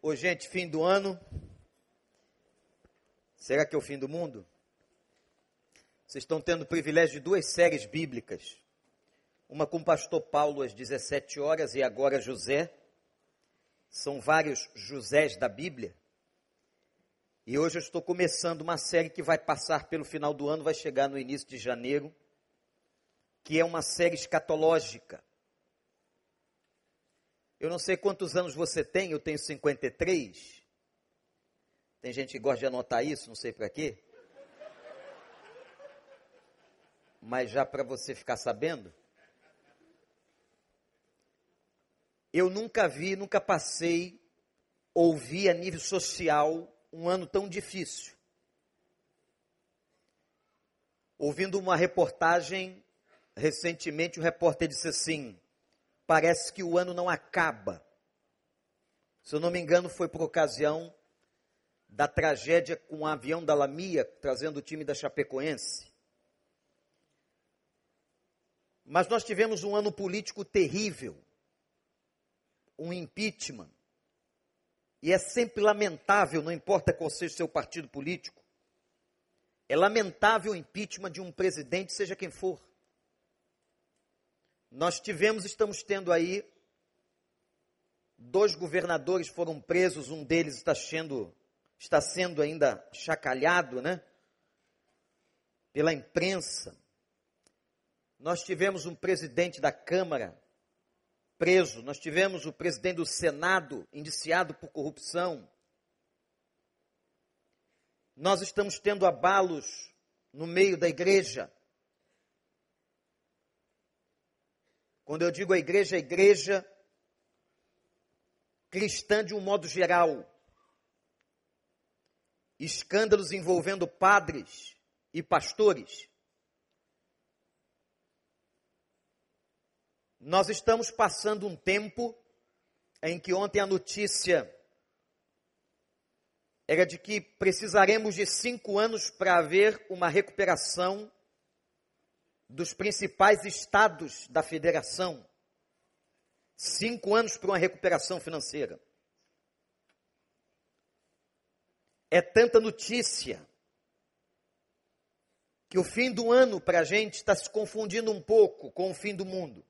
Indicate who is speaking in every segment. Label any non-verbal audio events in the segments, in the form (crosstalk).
Speaker 1: Ô, gente, fim do ano. Será que é o fim do mundo? Vocês estão tendo o privilégio de duas séries bíblicas. Uma com o pastor Paulo às 17 horas e agora José. São vários Josés da Bíblia. E hoje eu estou começando uma série que vai passar pelo final do ano, vai chegar no início de janeiro, que é uma série escatológica. Eu não sei quantos anos você tem, eu tenho 53. Tem gente que gosta de anotar isso, não sei para quê. Mas já para você ficar sabendo. Eu nunca vi, nunca passei, ouvi a nível social um ano tão difícil. Ouvindo uma reportagem, recentemente o repórter disse assim: parece que o ano não acaba. Se eu não me engano, foi por ocasião da tragédia com o avião da Lamia, trazendo o time da Chapecoense. Mas nós tivemos um ano político terrível, um impeachment. E é sempre lamentável, não importa qual seja o seu partido político, é lamentável o impeachment de um presidente, seja quem for. Nós tivemos, estamos tendo aí, dois governadores foram presos, um deles está sendo, está sendo ainda chacalhado, né? Pela imprensa. Nós tivemos um presidente da Câmara preso, nós tivemos o presidente do Senado indiciado por corrupção. Nós estamos tendo abalos no meio da igreja. Quando eu digo a igreja, a igreja cristã de um modo geral. Escândalos envolvendo padres e pastores. Nós estamos passando um tempo em que ontem a notícia era de que precisaremos de cinco anos para haver uma recuperação dos principais estados da federação. Cinco anos para uma recuperação financeira. É tanta notícia que o fim do ano para a gente está se confundindo um pouco com o fim do mundo.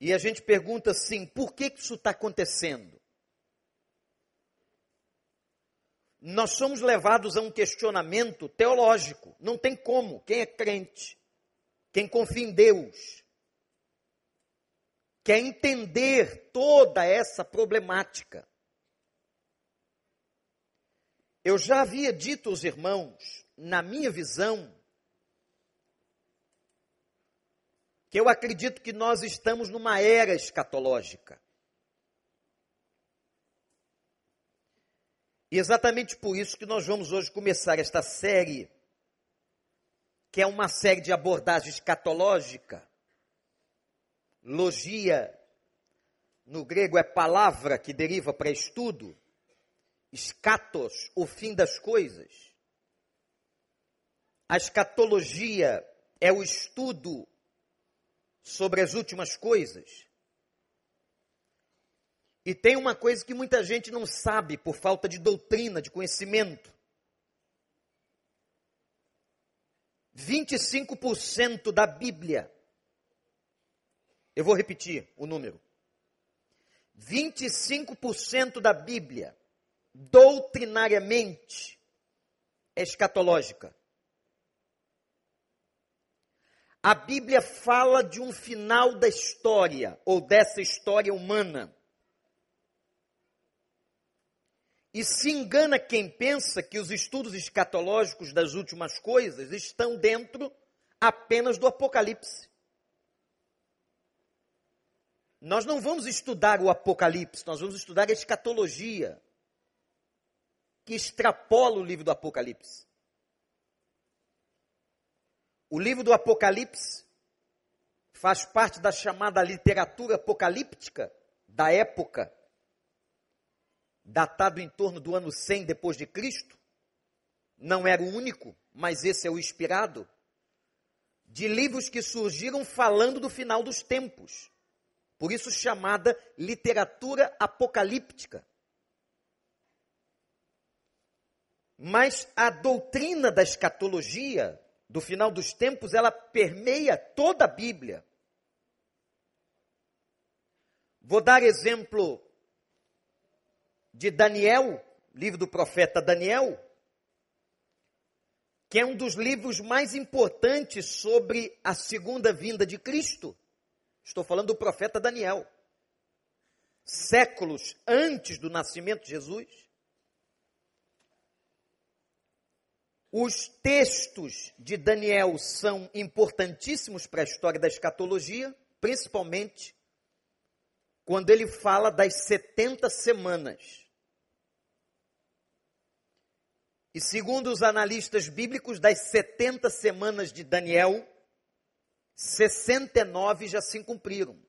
Speaker 1: E a gente pergunta assim: por que isso está acontecendo? Nós somos levados a um questionamento teológico. Não tem como. Quem é crente, quem confia em Deus, quer entender toda essa problemática. Eu já havia dito aos irmãos, na minha visão, que eu acredito que nós estamos numa era escatológica. E exatamente por isso que nós vamos hoje começar esta série, que é uma série de abordagem escatológica. Logia, no grego, é palavra que deriva para estudo. Escatos, o fim das coisas. A escatologia é o estudo sobre as últimas coisas. E tem uma coisa que muita gente não sabe por falta de doutrina, de conhecimento. 25% da Bíblia, eu vou repetir o número. 25% da Bíblia, doutrinariamente, é escatológica. A Bíblia fala de um final da história, ou dessa história humana. E se engana quem pensa que os estudos escatológicos das últimas coisas estão dentro apenas do Apocalipse. Nós não vamos estudar o Apocalipse, nós vamos estudar a escatologia, que extrapola o livro do Apocalipse. O livro do Apocalipse faz parte da chamada literatura apocalíptica da época datado em torno do ano 100 depois de Cristo, não era o único, mas esse é o inspirado, de livros que surgiram falando do final dos tempos. por isso chamada literatura apocalíptica. Mas a doutrina da escatologia, do final dos tempos, ela permeia toda a Bíblia. Vou dar exemplo de Daniel, livro do profeta Daniel, que é um dos livros mais importantes sobre a segunda vinda de Cristo. Estou falando do profeta Daniel. Séculos antes do nascimento de Jesus. Os textos de Daniel são importantíssimos para a história da escatologia, principalmente quando ele fala das 70 semanas. E segundo os analistas bíblicos, das 70 semanas de Daniel, 69 já se cumpriram.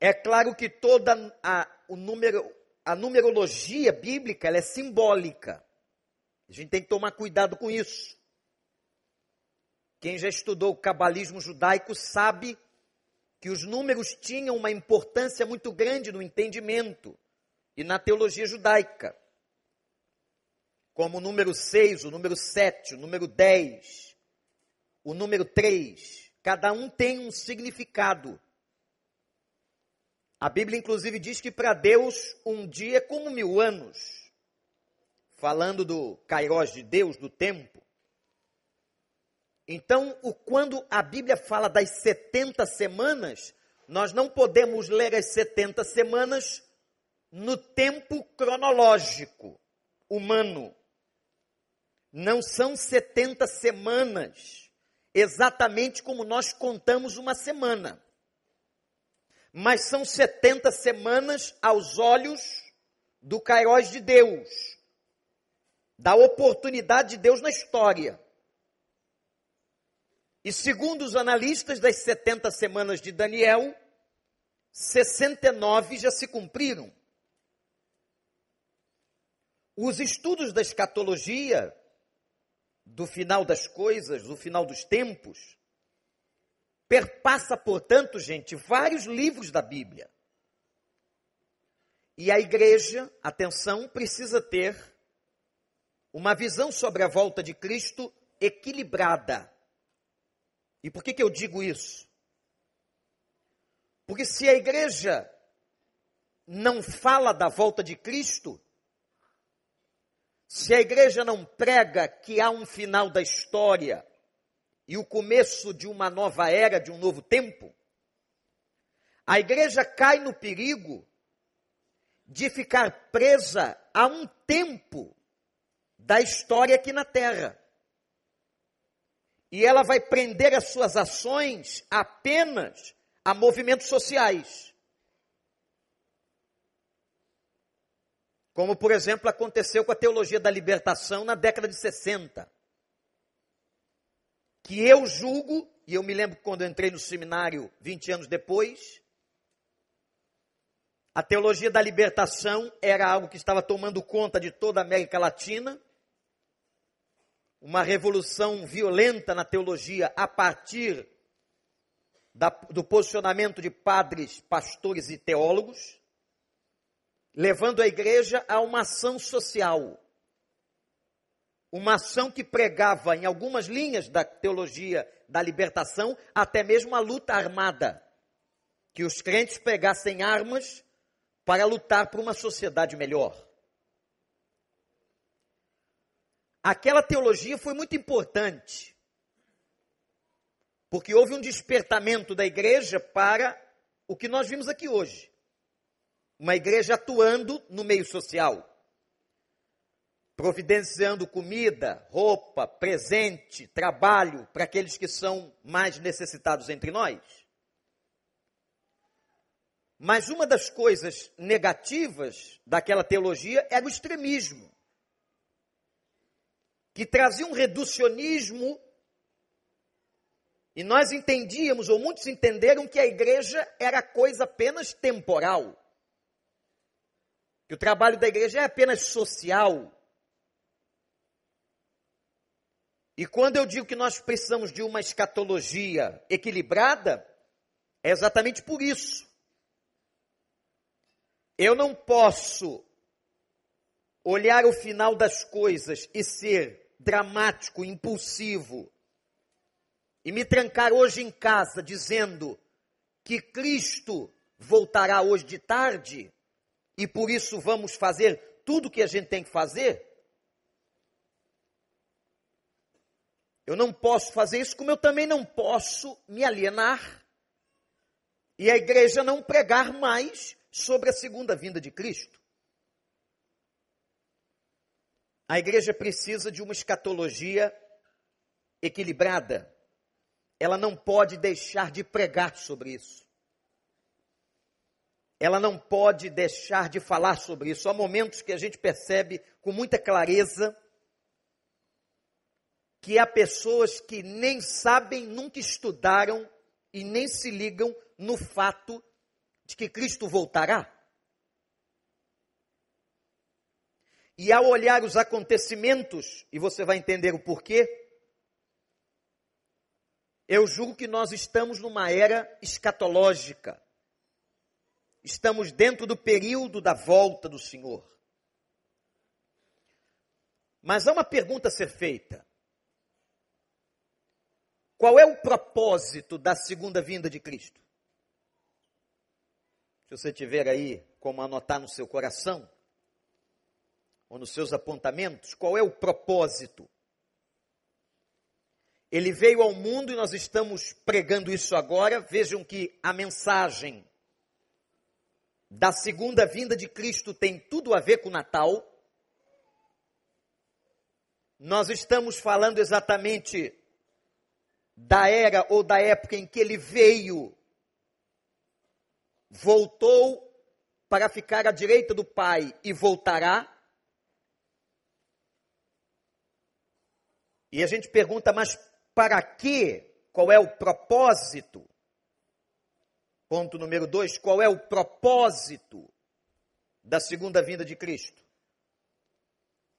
Speaker 1: É claro que toda a, o número, a numerologia bíblica é simbólica. A gente tem que tomar cuidado com isso. Quem já estudou o cabalismo judaico sabe que os números tinham uma importância muito grande no entendimento e na teologia judaica. Como o número 6, o número 7, o número 10, o número 3. Cada um tem um significado. A Bíblia, inclusive, diz que para Deus um dia é como mil anos. Falando do Kairos de Deus, do tempo. Então, o, quando a Bíblia fala das 70 semanas, nós não podemos ler as 70 semanas no tempo cronológico humano. Não são 70 semanas, exatamente como nós contamos uma semana. Mas são 70 semanas aos olhos do Kairos de Deus, da oportunidade de Deus na história. E segundo os analistas das 70 semanas de Daniel, 69 já se cumpriram. Os estudos da escatologia, do final das coisas, do final dos tempos, perpassa, portanto, gente, vários livros da Bíblia. E a igreja, atenção, precisa ter uma visão sobre a volta de Cristo equilibrada. E por que, que eu digo isso? Porque se a igreja não fala da volta de Cristo, se a igreja não prega que há um final da história e o começo de uma nova era, de um novo tempo, a igreja cai no perigo de ficar presa a um tempo da história aqui na terra. E ela vai prender as suas ações apenas a movimentos sociais. Como, por exemplo, aconteceu com a teologia da libertação na década de 60. Que eu julgo, e eu me lembro quando entrei no seminário 20 anos depois, a teologia da libertação era algo que estava tomando conta de toda a América Latina, uma revolução violenta na teologia a partir da, do posicionamento de padres, pastores e teólogos levando a igreja a uma ação social. Uma ação que pregava em algumas linhas da teologia da libertação, até mesmo a luta armada. Que os crentes pegassem armas para lutar por uma sociedade melhor. Aquela teologia foi muito importante, porque houve um despertamento da igreja para o que nós vimos aqui hoje uma igreja atuando no meio social, providenciando comida, roupa, presente, trabalho para aqueles que são mais necessitados entre nós. Mas uma das coisas negativas daquela teologia era o extremismo, que trazia um reducionismo, e nós entendíamos, ou muitos entenderam, que a igreja era coisa apenas temporal que o trabalho da igreja é apenas social. E quando eu digo que nós precisamos de uma escatologia equilibrada, é exatamente por isso. Eu não posso olhar o final das coisas e ser dramático, impulsivo, e me trancar hoje em casa dizendo que Cristo voltará hoje de tarde e por isso vamos fazer tudo o que a gente tem que fazer? Eu não posso fazer isso, como eu também não posso me alienar e a igreja não pregar mais sobre a segunda vinda de Cristo. A igreja precisa de uma escatologia equilibrada. Ela não pode deixar de pregar sobre isso. Ela não pode deixar de falar sobre isso. Há momentos que a gente percebe com muita clareza que há pessoas que nem sabem, nunca estudaram e nem se ligam no fato de que Cristo voltará. E ao olhar os acontecimentos, e você vai entender o porquê, eu julgo que nós estamos numa era escatológica. Estamos dentro do período da volta do Senhor. Mas há uma pergunta a ser feita. Qual é o propósito da segunda vinda de Cristo? Se você tiver aí como anotar no seu coração, ou nos seus apontamentos, qual é o propósito? Ele veio ao mundo e nós estamos pregando isso agora. Vejam que a mensagem da segunda vinda de Cristo tem tudo a ver com o Natal. Nós estamos falando exatamente da era ou da época em que ele veio, voltou para ficar à direita do Pai e voltará. E a gente pergunta, mas para quê? Qual é o propósito? Ponto número dois: qual é o propósito da segunda vinda de Cristo?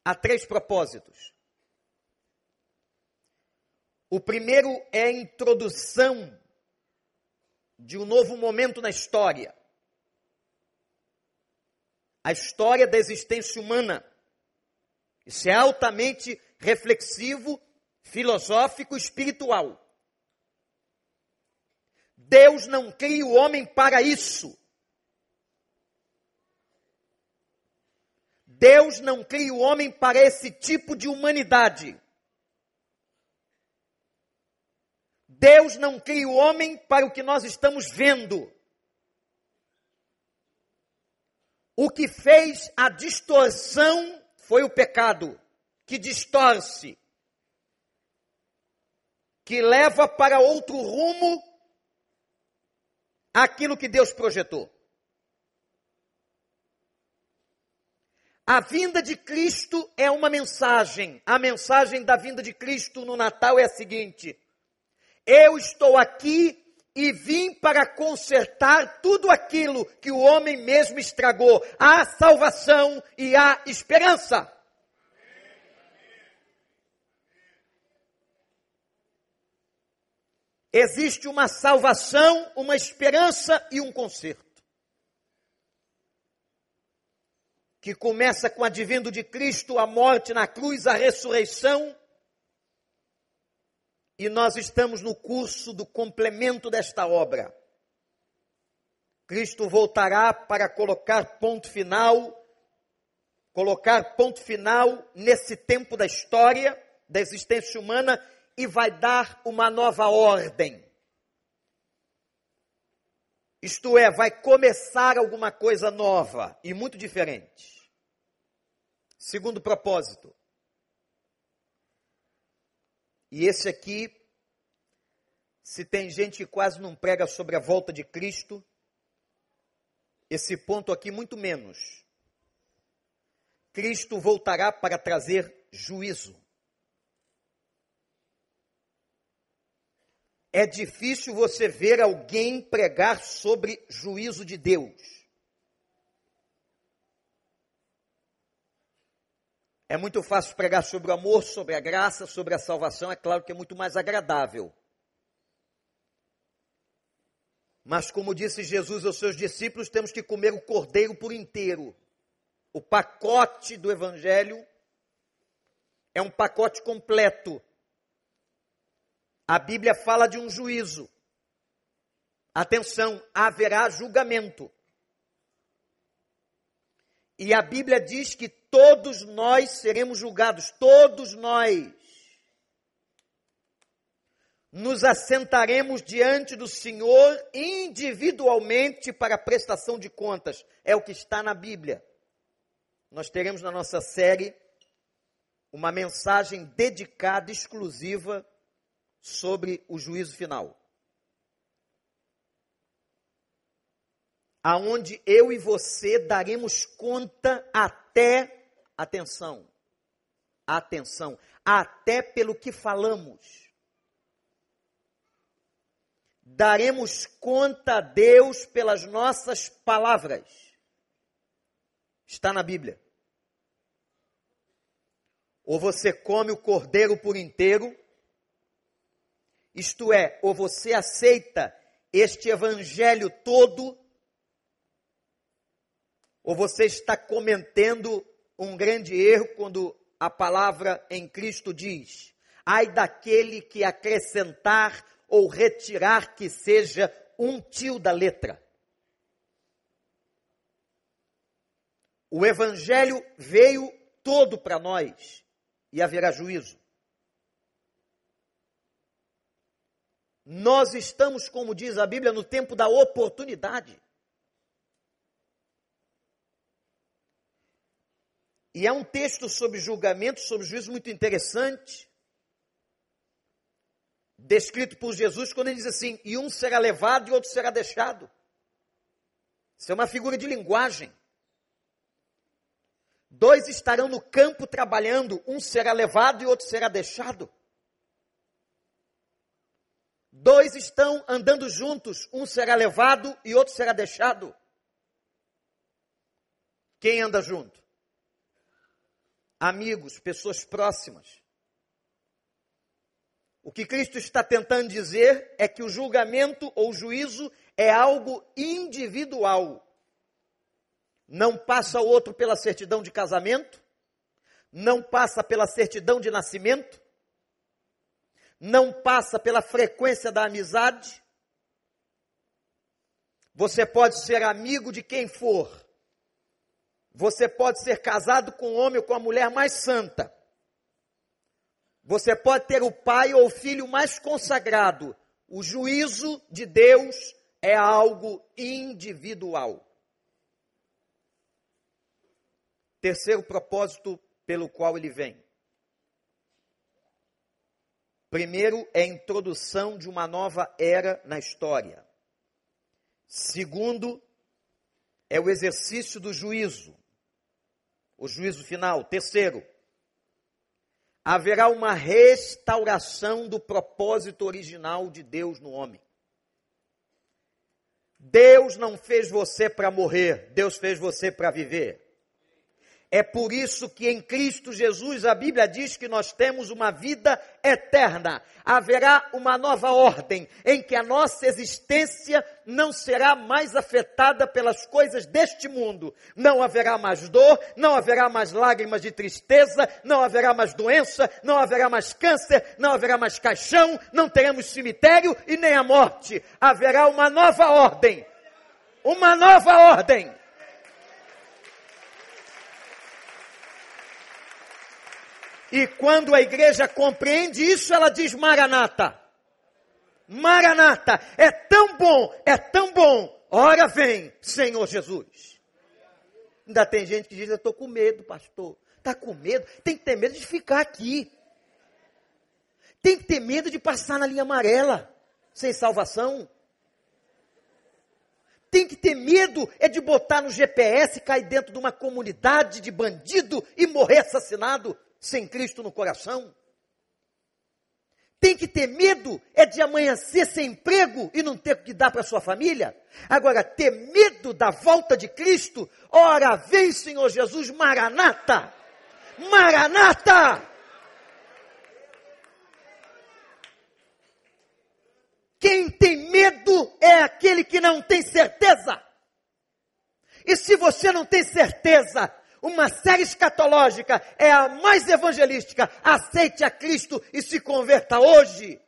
Speaker 1: Há três propósitos. O primeiro é a introdução de um novo momento na história. A história da existência humana. Isso é altamente reflexivo, filosófico, espiritual. Deus não cria o homem para isso. Deus não cria o homem para esse tipo de humanidade. Deus não cria o homem para o que nós estamos vendo. O que fez a distorção foi o pecado que distorce, que leva para outro rumo aquilo que Deus projetou. A vinda de Cristo é uma mensagem. A mensagem da vinda de Cristo no Natal é a seguinte: Eu estou aqui e vim para consertar tudo aquilo que o homem mesmo estragou. Há salvação e há esperança. Existe uma salvação, uma esperança e um conserto. Que começa com o advindo de Cristo, a morte na cruz, a ressurreição. E nós estamos no curso do complemento desta obra. Cristo voltará para colocar ponto final, colocar ponto final nesse tempo da história, da existência humana e vai dar uma nova ordem. Isto é, vai começar alguma coisa nova e muito diferente. Segundo propósito. E esse aqui, se tem gente que quase não prega sobre a volta de Cristo, esse ponto aqui muito menos. Cristo voltará para trazer juízo. É difícil você ver alguém pregar sobre juízo de Deus. É muito fácil pregar sobre o amor, sobre a graça, sobre a salvação, é claro que é muito mais agradável. Mas, como disse Jesus aos seus discípulos, temos que comer o cordeiro por inteiro. O pacote do Evangelho é um pacote completo. A Bíblia fala de um juízo. Atenção, haverá julgamento. E a Bíblia diz que todos nós seremos julgados, todos nós. Nos assentaremos diante do Senhor individualmente para prestação de contas. É o que está na Bíblia. Nós teremos na nossa série uma mensagem dedicada, exclusiva, sobre o juízo final. Aonde eu e você daremos conta até, atenção, atenção, até pelo que falamos. Daremos conta a Deus pelas nossas palavras. Está na Bíblia. Ou você come o cordeiro por inteiro, isto é, ou você aceita este evangelho todo, ou você está cometendo um grande erro quando a palavra em Cristo diz: ai daquele que acrescentar ou retirar que seja um tio da letra. O evangelho veio todo para nós e haverá juízo. Nós estamos, como diz a Bíblia, no tempo da oportunidade. E é um texto sobre julgamento, sobre juízo muito interessante, descrito por Jesus, quando ele diz assim: e um será levado e outro será deixado. Isso é uma figura de linguagem. Dois estarão no campo trabalhando, um será levado e outro será deixado. Dois estão andando juntos, um será levado e outro será deixado. Quem anda junto? Amigos, pessoas próximas. O que Cristo está tentando dizer é que o julgamento ou juízo é algo individual não passa o outro pela certidão de casamento, não passa pela certidão de nascimento, não passa pela frequência da amizade. Você pode ser amigo de quem for. Você pode ser casado com um homem ou com a mulher mais santa. Você pode ter o pai ou o filho mais consagrado. O juízo de Deus é algo individual. Terceiro propósito pelo qual ele vem. Primeiro é a introdução de uma nova era na história. Segundo é o exercício do juízo, o juízo final. Terceiro, haverá uma restauração do propósito original de Deus no homem. Deus não fez você para morrer, Deus fez você para viver. É por isso que em Cristo Jesus a Bíblia diz que nós temos uma vida eterna. Haverá uma nova ordem em que a nossa existência não será mais afetada pelas coisas deste mundo. Não haverá mais dor, não haverá mais lágrimas de tristeza, não haverá mais doença, não haverá mais câncer, não haverá mais caixão, não teremos cemitério e nem a morte. Haverá uma nova ordem. Uma nova ordem E quando a igreja compreende isso, ela diz Maranata. Maranata, é tão bom, é tão bom. Ora vem, Senhor Jesus. Ainda tem gente que diz, eu estou com medo, pastor. Está com medo? Tem que ter medo de ficar aqui. Tem que ter medo de passar na linha amarela, sem salvação. Tem que ter medo é de botar no GPS, cair dentro de uma comunidade de bandido e morrer assassinado sem Cristo no coração. Tem que ter medo é de amanhecer sem emprego e não ter o que dar para sua família. Agora, ter medo da volta de Cristo, ora vem Senhor Jesus, Maranata. Maranata! Quem tem medo é aquele que não tem certeza. E se você não tem certeza, uma série escatológica é a mais evangelística. Aceite a Cristo e se converta hoje.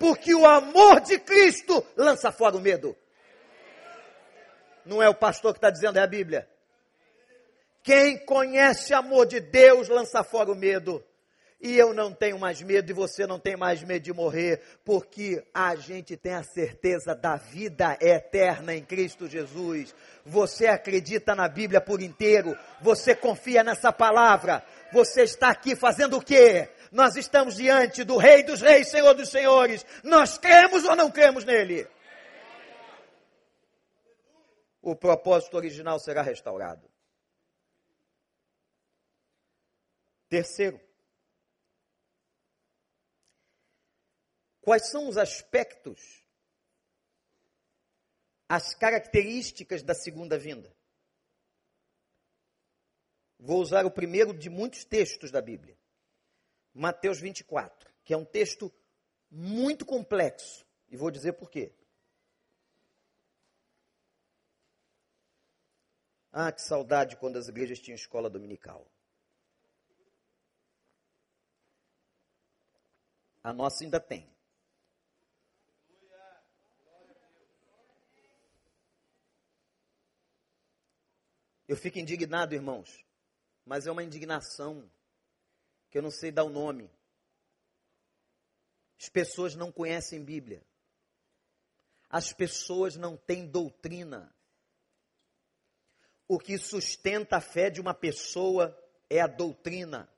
Speaker 1: Porque o amor de Cristo lança fora o medo. Não é o pastor que está dizendo, é a Bíblia. Quem conhece o amor de Deus lança fora o medo. E eu não tenho mais medo, e você não tem mais medo de morrer, porque a gente tem a certeza da vida eterna em Cristo Jesus. Você acredita na Bíblia por inteiro, você confia nessa palavra, você está aqui fazendo o quê? Nós estamos diante do Rei dos Reis, Senhor dos Senhores. Nós cremos ou não cremos nele? O propósito original será restaurado. Terceiro, Quais são os aspectos, as características da segunda vinda? Vou usar o primeiro de muitos textos da Bíblia. Mateus 24, que é um texto muito complexo. E vou dizer por quê. Ah, que saudade quando as igrejas tinham escola dominical. A nossa ainda tem. Eu fico indignado, irmãos, mas é uma indignação que eu não sei dar o nome. As pessoas não conhecem Bíblia. As pessoas não têm doutrina. O que sustenta a fé de uma pessoa é a doutrina.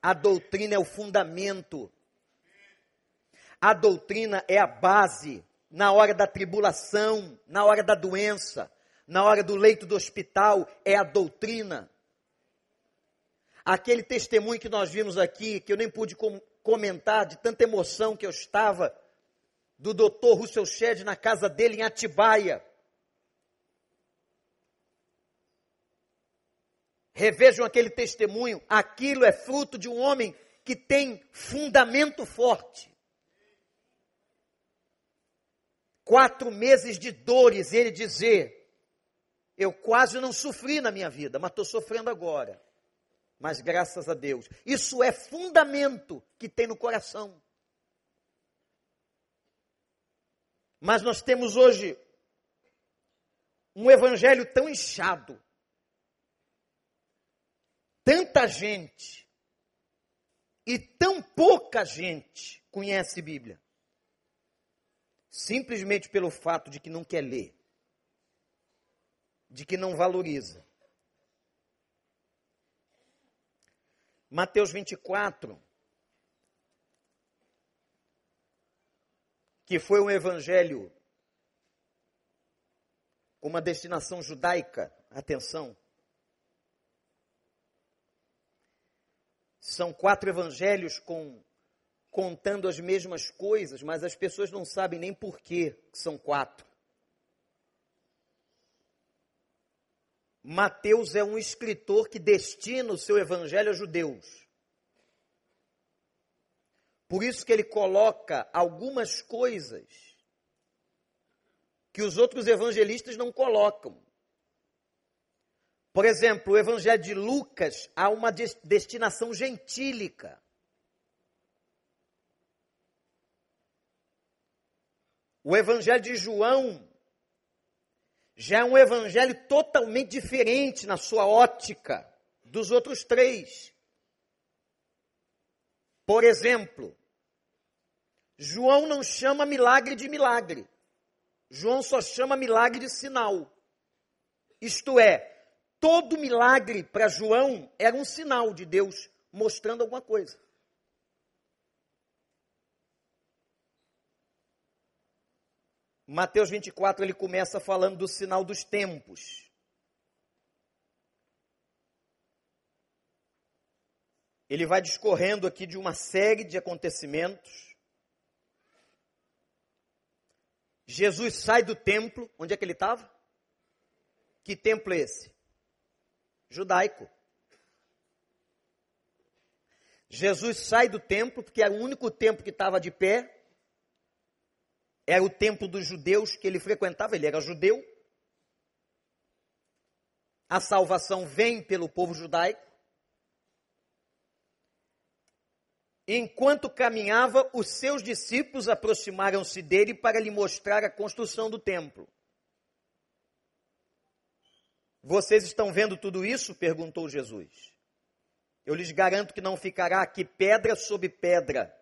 Speaker 1: A doutrina é o fundamento. A doutrina é a base na hora da tribulação, na hora da doença na hora do leito do hospital é a doutrina. Aquele testemunho que nós vimos aqui, que eu nem pude com comentar de tanta emoção que eu estava, do doutor Russell Shedd na casa dele em Atibaia. Revejam aquele testemunho, aquilo é fruto de um homem que tem fundamento forte. Quatro meses de dores, ele dizer, eu quase não sofri na minha vida, mas estou sofrendo agora. Mas graças a Deus. Isso é fundamento que tem no coração. Mas nós temos hoje um evangelho tão inchado. Tanta gente e tão pouca gente conhece Bíblia. Simplesmente pelo fato de que não quer ler de que não valoriza. Mateus 24, que foi um evangelho com uma destinação judaica, atenção. São quatro evangelhos com contando as mesmas coisas, mas as pessoas não sabem nem por que são quatro. Mateus é um escritor que destina o seu evangelho a judeus. Por isso que ele coloca algumas coisas que os outros evangelistas não colocam. Por exemplo, o evangelho de Lucas há uma destinação gentílica. O evangelho de João já é um evangelho totalmente diferente na sua ótica dos outros três. Por exemplo, João não chama milagre de milagre. João só chama milagre de sinal. Isto é, todo milagre para João era um sinal de Deus mostrando alguma coisa. Mateus 24 ele começa falando do sinal dos tempos. Ele vai discorrendo aqui de uma série de acontecimentos. Jesus sai do templo, onde é que ele estava? Que templo é esse? Judaico. Jesus sai do templo, porque era o único templo que estava de pé. Era o templo dos judeus que ele frequentava, ele era judeu. A salvação vem pelo povo judaico. Enquanto caminhava, os seus discípulos aproximaram-se dele para lhe mostrar a construção do templo. Vocês estão vendo tudo isso? perguntou Jesus. Eu lhes garanto que não ficará aqui pedra sobre pedra.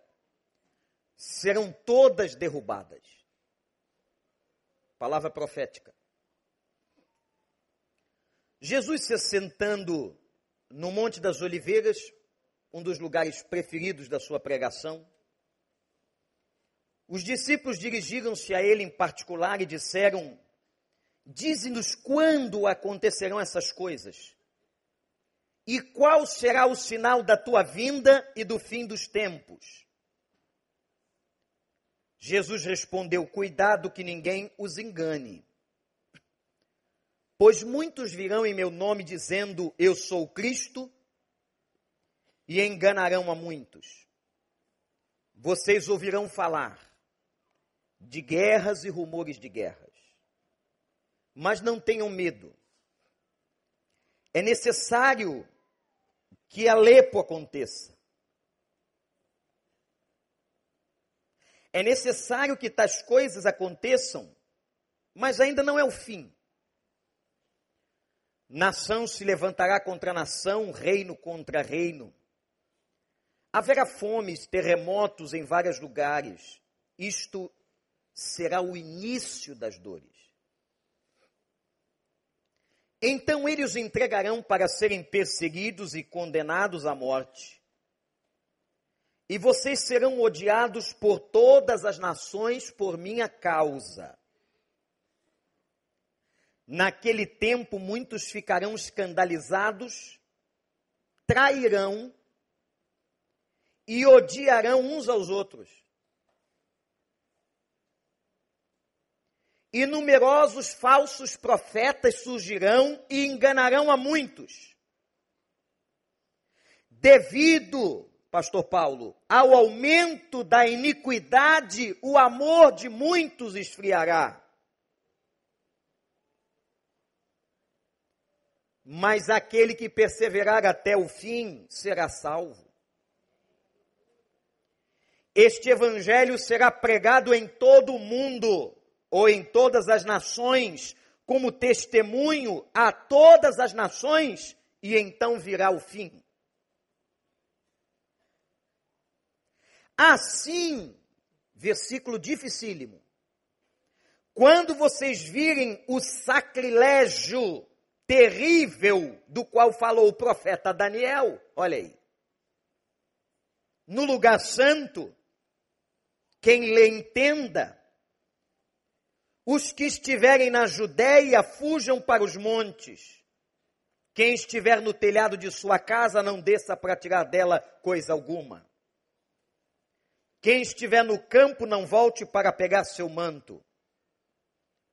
Speaker 1: Serão todas derrubadas. Palavra profética. Jesus se assentando no Monte das Oliveiras, um dos lugares preferidos da sua pregação, os discípulos dirigiram-se a ele em particular e disseram: Dize-nos quando acontecerão essas coisas e qual será o sinal da tua vinda e do fim dos tempos? Jesus respondeu: Cuidado que ninguém os engane. Pois muitos virão em meu nome dizendo: Eu sou Cristo, e enganarão a muitos. Vocês ouvirão falar de guerras e rumores de guerras. Mas não tenham medo. É necessário que Alepo aconteça. É necessário que tais coisas aconteçam, mas ainda não é o fim. Nação se levantará contra nação, reino contra reino. Haverá fomes, terremotos em vários lugares. Isto será o início das dores. Então eles os entregarão para serem perseguidos e condenados à morte. E vocês serão odiados por todas as nações por minha causa. Naquele tempo, muitos ficarão escandalizados, trairão e odiarão uns aos outros. e numerosos falsos profetas surgirão e enganarão a muitos. Devido, pastor Paulo, ao aumento da iniquidade, o amor de muitos esfriará. Mas aquele que perseverar até o fim será salvo. Este evangelho será pregado em todo o mundo ou em todas as nações, como testemunho a todas as nações, e então virá o fim. Assim, versículo dificílimo, quando vocês virem o sacrilégio terrível do qual falou o profeta Daniel, olha aí, no lugar santo, quem lhe entenda, os que estiverem na Judéia, fujam para os montes. Quem estiver no telhado de sua casa, não desça para tirar dela coisa alguma. Quem estiver no campo, não volte para pegar seu manto.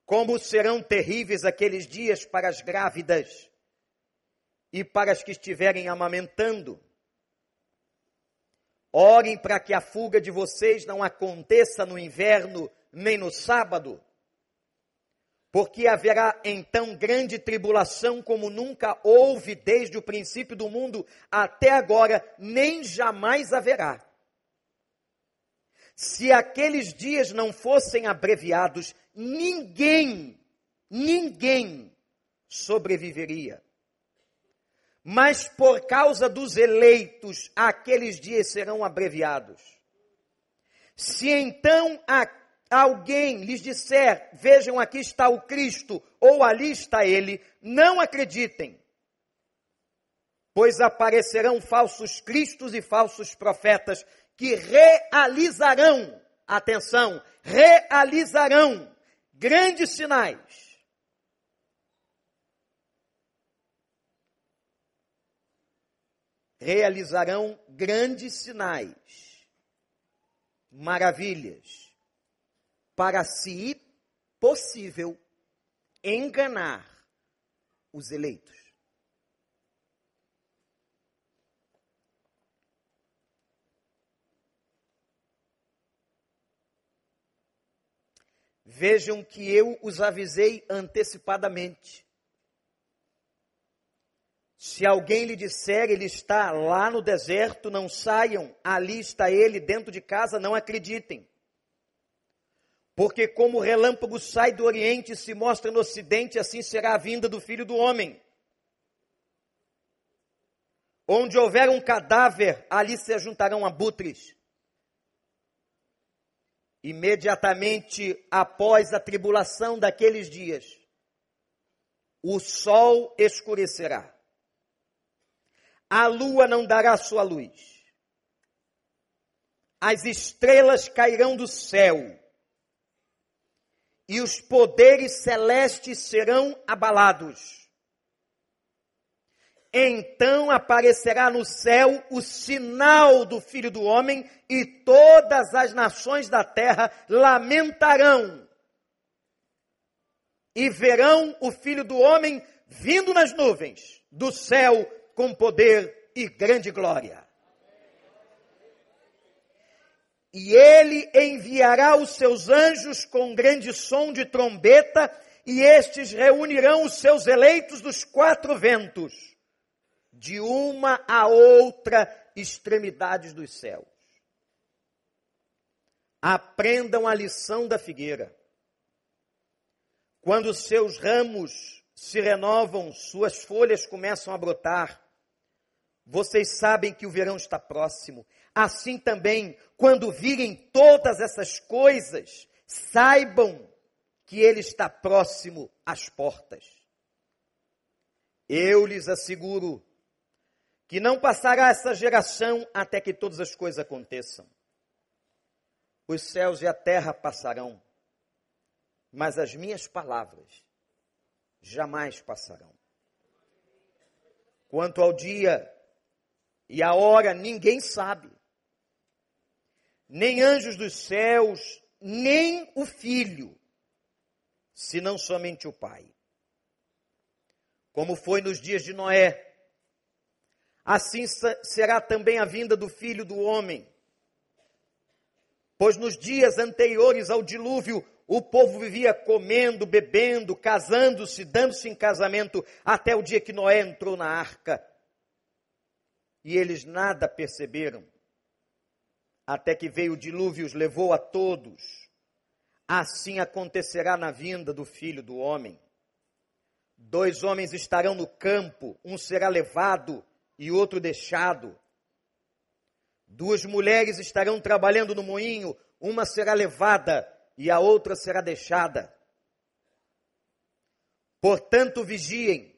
Speaker 1: Como serão terríveis aqueles dias para as grávidas e para as que estiverem amamentando. Orem para que a fuga de vocês não aconteça no inverno nem no sábado porque haverá então grande tribulação como nunca houve desde o princípio do mundo até agora, nem jamais haverá. Se aqueles dias não fossem abreviados, ninguém, ninguém sobreviveria. Mas por causa dos eleitos, aqueles dias serão abreviados. Se então alguém lhes disser, vejam aqui está o Cristo, ou ali está ele, não acreditem. Pois aparecerão falsos cristos e falsos profetas que realizarão, atenção, realizarão grandes sinais. Realizarão grandes sinais, maravilhas para, se possível, enganar os eleitos. Vejam que eu os avisei antecipadamente. Se alguém lhe disser ele está lá no deserto, não saiam, ali está ele dentro de casa, não acreditem. Porque como o relâmpago sai do Oriente e se mostra no Ocidente, assim será a vinda do Filho do Homem. Onde houver um cadáver, ali se juntarão abutres. Imediatamente após a tribulação daqueles dias, o sol escurecerá, a lua não dará sua luz, as estrelas cairão do céu, e os poderes celestes serão abalados então aparecerá no céu o sinal do Filho do Homem, e todas as nações da terra lamentarão. E verão o Filho do Homem vindo nas nuvens do céu com poder e grande glória. E ele enviará os seus anjos com grande som de trombeta, e estes reunirão os seus eleitos dos quatro ventos de uma a outra extremidades dos céus. Aprendam a lição da figueira. Quando seus ramos se renovam, suas folhas começam a brotar. Vocês sabem que o verão está próximo. Assim também, quando virem todas essas coisas, saibam que ele está próximo às portas. Eu lhes asseguro que não passará essa geração até que todas as coisas aconteçam. Os céus e a terra passarão, mas as minhas palavras jamais passarão. Quanto ao dia e a hora, ninguém sabe. Nem anjos dos céus, nem o filho, senão somente o Pai. Como foi nos dias de Noé, assim será também a vinda do filho do homem. Pois nos dias anteriores ao dilúvio, o povo vivia comendo, bebendo, casando-se, dando-se em casamento, até o dia que Noé entrou na arca. E eles nada perceberam, até que veio o dilúvio e os levou a todos. Assim acontecerá na vinda do filho do homem. Dois homens estarão no campo, um será levado e outro deixado. Duas mulheres estarão trabalhando no moinho, uma será levada e a outra será deixada. Portanto, vigiem,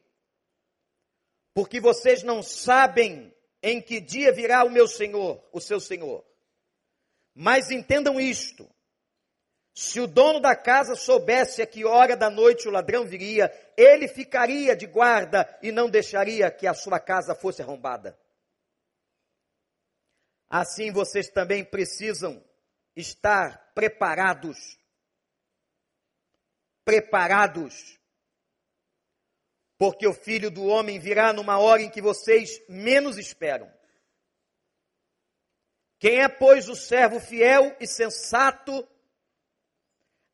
Speaker 1: porque vocês não sabem em que dia virá o meu Senhor, o seu Senhor. Mas entendam isto: se o dono da casa soubesse a que hora da noite o ladrão viria, ele ficaria de guarda e não deixaria que a sua casa fosse arrombada. Assim vocês também precisam estar preparados. Preparados. Porque o filho do homem virá numa hora em que vocês menos esperam. Quem é, pois, o servo fiel e sensato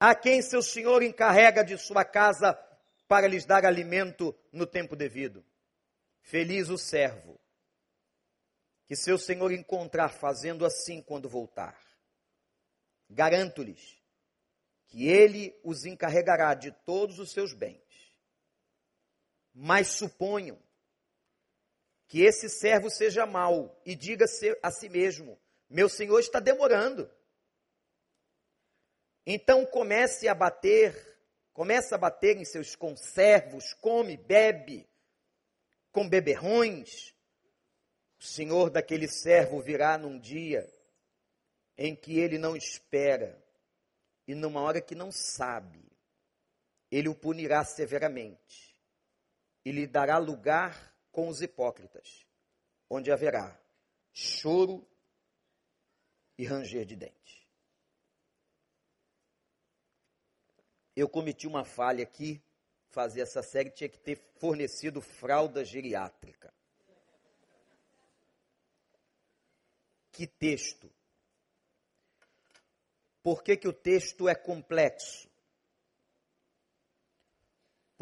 Speaker 1: a quem seu senhor encarrega de sua casa para lhes dar alimento no tempo devido. Feliz o servo que seu senhor encontrar fazendo assim quando voltar. Garanto-lhes que ele os encarregará de todos os seus bens. Mas suponham que esse servo seja mau e diga a si mesmo: meu senhor está demorando. Então comece a bater, comece a bater em seus conservos, come, bebe, com beberrões. O senhor daquele servo virá num dia em que ele não espera e numa hora que não sabe, ele o punirá severamente e lhe dará lugar com os hipócritas, onde haverá choro e ranger de dentes. Eu cometi uma falha aqui, fazer essa série, tinha que ter fornecido fralda geriátrica. Que texto? Por que, que o texto é complexo?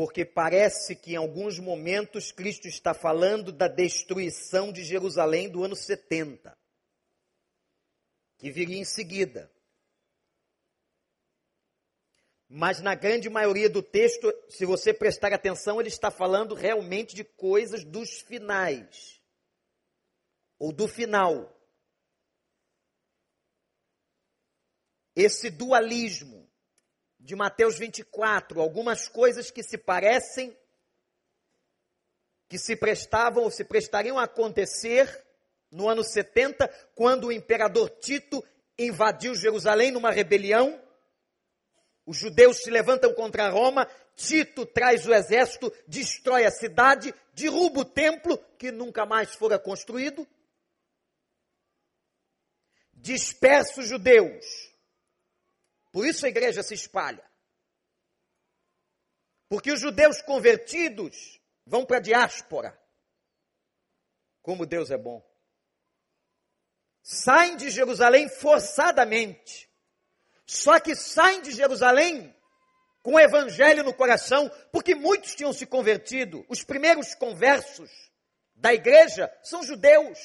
Speaker 1: porque parece que em alguns momentos Cristo está falando da destruição de Jerusalém do ano 70, que viria em seguida. Mas na grande maioria do texto, se você prestar atenção, ele está falando realmente de coisas dos finais, ou do final. Esse dualismo de Mateus 24, algumas coisas que se parecem, que se prestavam ou se prestariam a acontecer no ano 70, quando o imperador Tito invadiu Jerusalém numa rebelião. Os judeus se levantam contra Roma, Tito traz o exército, destrói a cidade, derruba o templo, que nunca mais fora construído, dispersa os judeus por isso a igreja se espalha. Porque os judeus convertidos vão para a diáspora. Como Deus é bom. Saem de Jerusalém forçadamente. Só que saem de Jerusalém com o evangelho no coração, porque muitos tinham se convertido. Os primeiros conversos da igreja são judeus.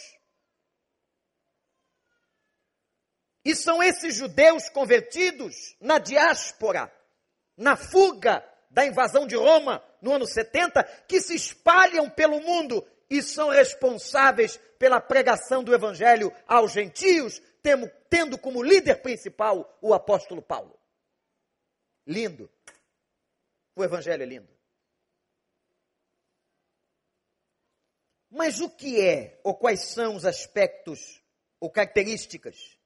Speaker 1: E são esses judeus convertidos na diáspora, na fuga da invasão de Roma no ano 70, que se espalham pelo mundo e são responsáveis pela pregação do evangelho aos gentios, tendo como líder principal o apóstolo Paulo. Lindo. O evangelho é lindo. Mas o que é, ou quais são os aspectos ou características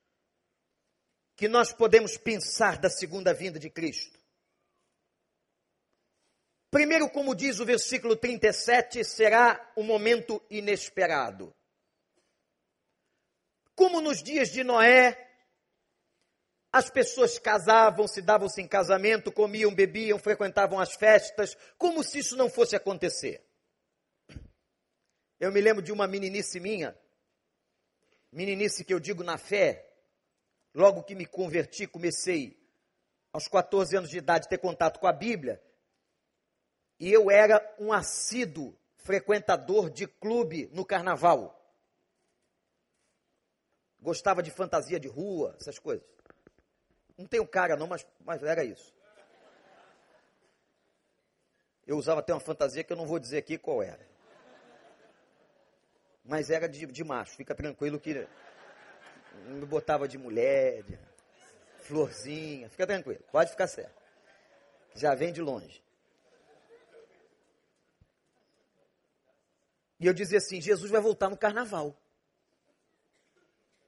Speaker 1: que nós podemos pensar da segunda vinda de Cristo? Primeiro, como diz o versículo 37, será um momento inesperado. Como nos dias de Noé, as pessoas casavam, se davam-se em casamento, comiam, bebiam, frequentavam as festas, como se isso não fosse acontecer. Eu me lembro de uma meninice minha, meninice que eu digo na fé, Logo que me converti, comecei aos 14 anos de idade ter contato com a Bíblia. E eu era um assíduo frequentador de clube no carnaval. Gostava de fantasia de rua, essas coisas. Não tenho cara não, mas, mas era isso. Eu usava até uma fantasia que eu não vou dizer aqui qual era. Mas era de, de macho, fica tranquilo que me botava de mulher, de florzinha, fica tranquilo, pode ficar certo. Já vem de longe. E eu dizia assim: Jesus vai voltar no carnaval.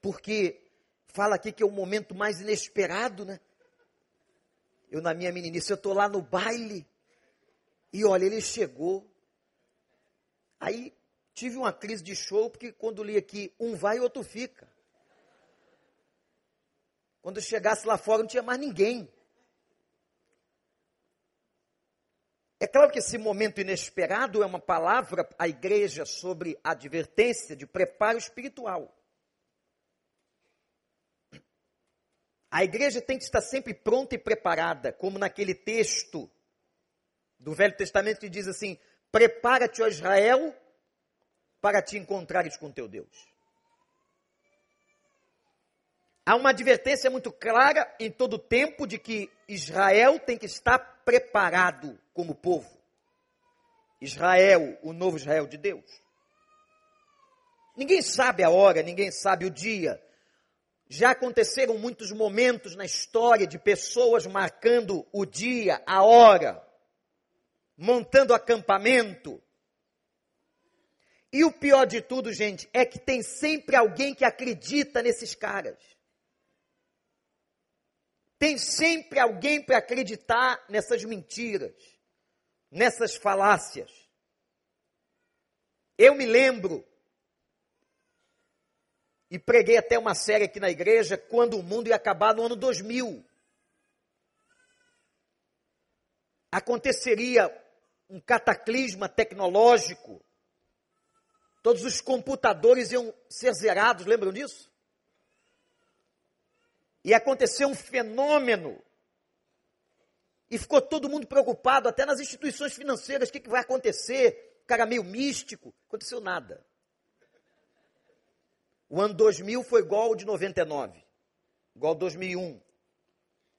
Speaker 1: Porque fala aqui que é o momento mais inesperado, né? Eu, na minha meninice, eu estou lá no baile. E olha, ele chegou. Aí tive uma crise de show, porque quando li aqui, um vai e outro fica. Quando eu chegasse lá fora, não tinha mais ninguém. É claro que esse momento inesperado é uma palavra à igreja sobre advertência de preparo espiritual. A igreja tem que estar sempre pronta e preparada, como naquele texto do Velho Testamento que diz assim: Prepara-te, ó Israel, para te encontrares com teu Deus. Há uma advertência muito clara em todo o tempo de que Israel tem que estar preparado como povo. Israel, o novo Israel de Deus. Ninguém sabe a hora, ninguém sabe o dia. Já aconteceram muitos momentos na história de pessoas marcando o dia, a hora, montando acampamento. E o pior de tudo, gente, é que tem sempre alguém que acredita nesses caras. Tem sempre alguém para acreditar nessas mentiras, nessas falácias. Eu me lembro, e preguei até uma série aqui na igreja, quando o mundo ia acabar no ano 2000. Aconteceria um cataclisma tecnológico, todos os computadores iam ser zerados, lembram disso? E aconteceu um fenômeno. E ficou todo mundo preocupado, até nas instituições financeiras, o que, que vai acontecer? Cara meio místico. Aconteceu nada. O ano 2000 foi igual ao de 99, igual ao 2001.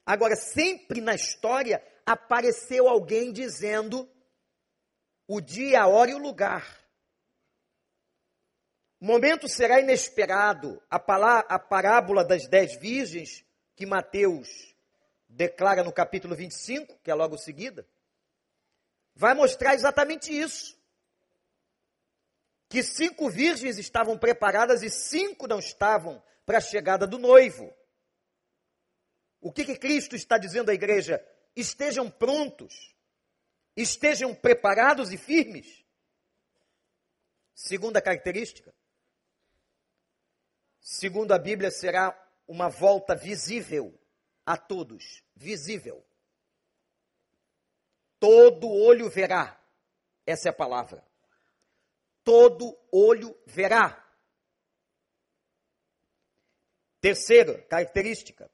Speaker 1: Agora, sempre na história apareceu alguém dizendo o dia, a hora e o lugar. O momento será inesperado. A, a parábola das dez virgens, que Mateus declara no capítulo 25, que é logo seguida, vai mostrar exatamente isso. Que cinco virgens estavam preparadas e cinco não estavam para a chegada do noivo. O que, que Cristo está dizendo à igreja? Estejam prontos, estejam preparados e firmes. Segunda característica, segundo a Bíblia, será uma volta visível a todos visível. Todo olho verá. Essa é a palavra. Todo olho verá. Terceira característica.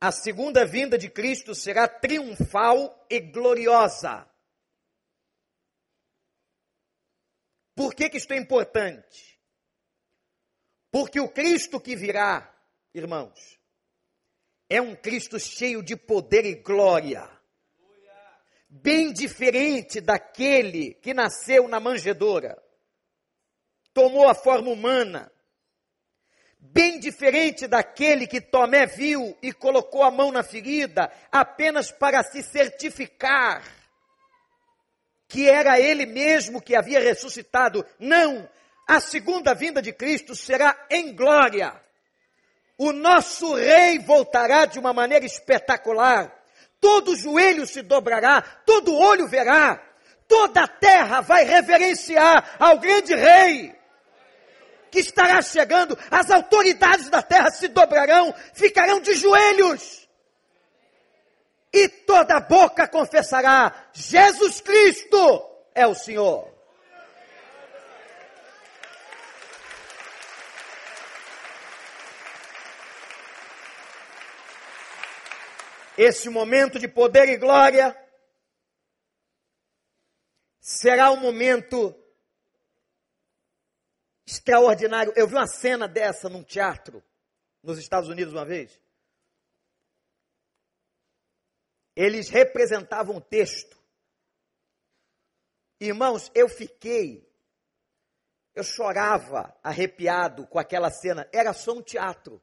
Speaker 1: A segunda vinda de Cristo será triunfal e gloriosa. Por que, que isto é importante? Porque o Cristo que virá, irmãos, é um Cristo cheio de poder e glória. Bem diferente daquele que nasceu na manjedoura, tomou a forma humana. Bem diferente daquele que Tomé viu e colocou a mão na ferida apenas para se certificar que era ele mesmo que havia ressuscitado. Não, a segunda vinda de Cristo será em glória. O nosso rei voltará de uma maneira espetacular. Todo joelho se dobrará, todo olho verá, toda a terra vai reverenciar ao grande rei que estará chegando. As autoridades da terra se dobrarão, ficarão de joelhos. E toda boca confessará: Jesus Cristo é o Senhor. Esse momento de poder e glória será um momento extraordinário. Eu vi uma cena dessa num teatro nos Estados Unidos uma vez. Eles representavam o texto. Irmãos, eu fiquei, eu chorava arrepiado com aquela cena. Era só um teatro.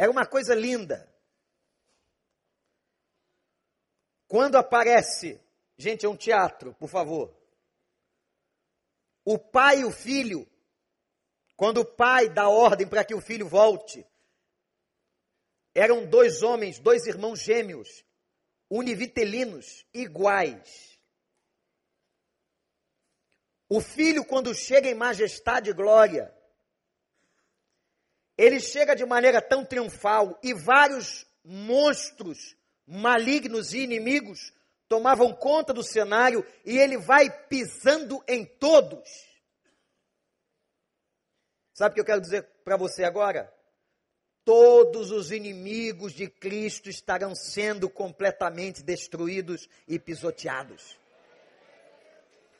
Speaker 1: Era uma coisa linda. Quando aparece, gente, é um teatro, por favor. O pai e o filho, quando o pai dá ordem para que o filho volte, eram dois homens, dois irmãos gêmeos, univitelinos, iguais. O filho, quando chega em majestade e glória, ele chega de maneira tão triunfal e vários monstros malignos e inimigos tomavam conta do cenário e ele vai pisando em todos. Sabe o que eu quero dizer para você agora? Todos os inimigos de Cristo estarão sendo completamente destruídos e pisoteados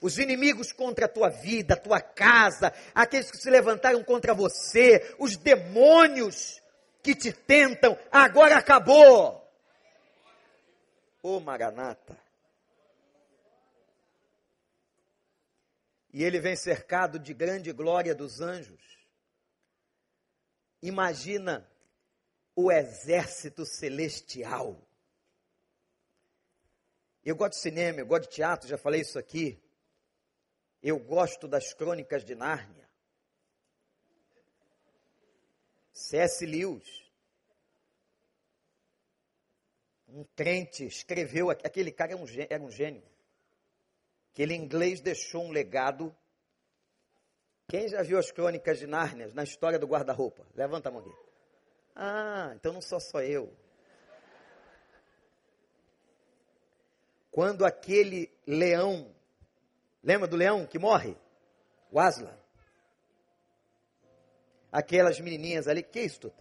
Speaker 1: os inimigos contra a tua vida, a tua casa, aqueles que se levantaram contra você, os demônios que te tentam, agora acabou. Ô Maranata. E ele vem cercado de grande glória dos anjos. Imagina o exército celestial. Eu gosto de cinema, eu gosto de teatro, já falei isso aqui. Eu gosto das crônicas de Nárnia. C.S. Lewis. Um crente escreveu, aquele cara era um, era um gênio. Que ele em inglês deixou um legado. Quem já viu as crônicas de Nárnia na história do guarda-roupa? Levanta a mão aqui. Ah, então não sou só eu. Quando aquele leão Lembra do leão que morre? O Aslan. Aquelas menininhas ali, que é isso tudo?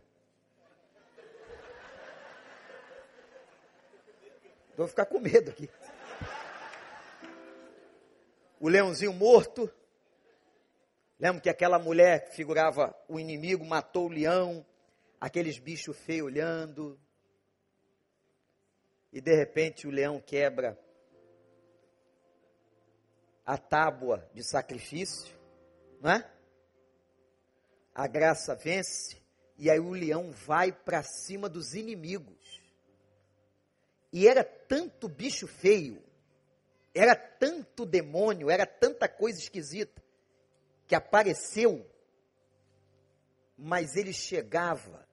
Speaker 1: Vou ficar com medo aqui. O leãozinho morto. Lembra que aquela mulher que figurava o inimigo matou o leão, aqueles bichos feios olhando. E de repente o leão quebra a tábua de sacrifício, não é? A graça vence e aí o leão vai para cima dos inimigos. E era tanto bicho feio, era tanto demônio, era tanta coisa esquisita que apareceu, mas ele chegava.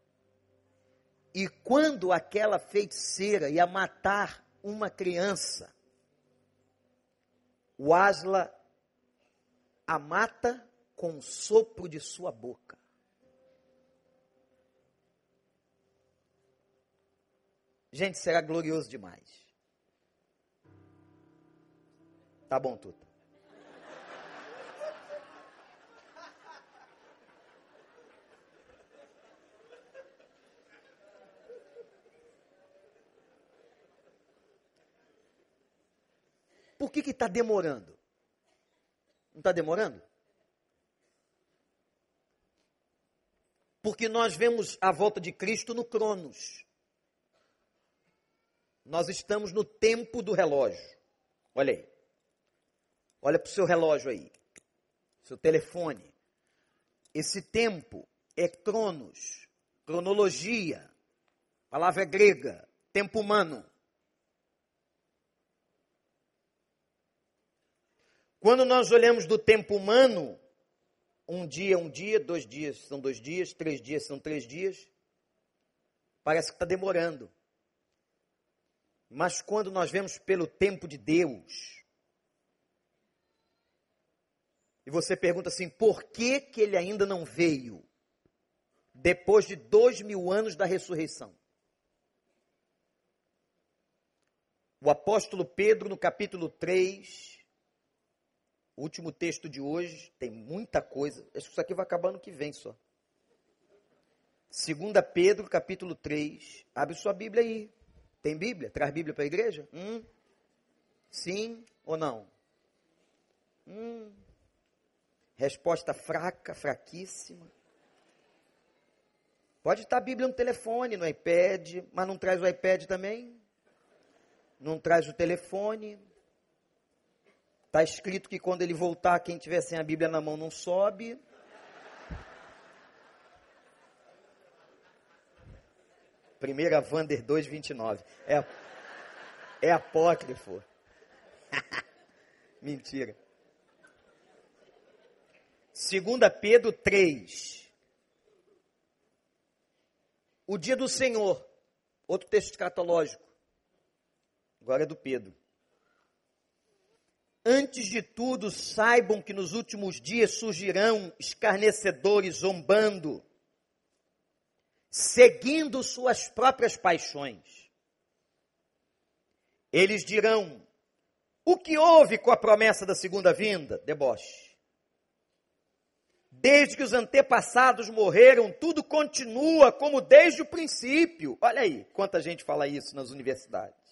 Speaker 1: E quando aquela feiticeira ia matar uma criança, o Asla a mata com o sopro de sua boca. Gente, será glorioso demais. Tá bom, Tuta. Por que está demorando? Não está demorando? Porque nós vemos a volta de Cristo no Cronos. Nós estamos no tempo do relógio. Olha aí. Olha para o seu relógio aí. Seu telefone. Esse tempo é cronos, cronologia, palavra grega, tempo humano. Quando nós olhamos do tempo humano, um dia é um dia, dois dias são dois dias, três dias são três dias, parece que está demorando. Mas quando nós vemos pelo tempo de Deus, e você pergunta assim, por que, que ele ainda não veio? Depois de dois mil anos da ressurreição. O apóstolo Pedro, no capítulo 3, o último texto de hoje tem muita coisa. Isso aqui vai acabar no que vem só. 2 Pedro, capítulo 3. Abre sua Bíblia aí. Tem Bíblia? Traz Bíblia para a igreja? Hum? Sim ou não? Hum. Resposta fraca, fraquíssima. Pode estar a Bíblia no telefone, no iPad, mas não traz o iPad também? Não traz o telefone? Está escrito que quando ele voltar, quem tiver sem a Bíblia na mão não sobe. Primeira Vander 2,29. É, é apócrifo. (laughs) Mentira. Segunda Pedro 3. O dia do Senhor. Outro texto escatológico. Agora é do Pedro. Antes de tudo, saibam que nos últimos dias surgirão escarnecedores zombando, seguindo suas próprias paixões. Eles dirão: O que houve com a promessa da segunda vinda? Deboche. Desde que os antepassados morreram, tudo continua como desde o princípio. Olha aí, quanta gente fala isso nas universidades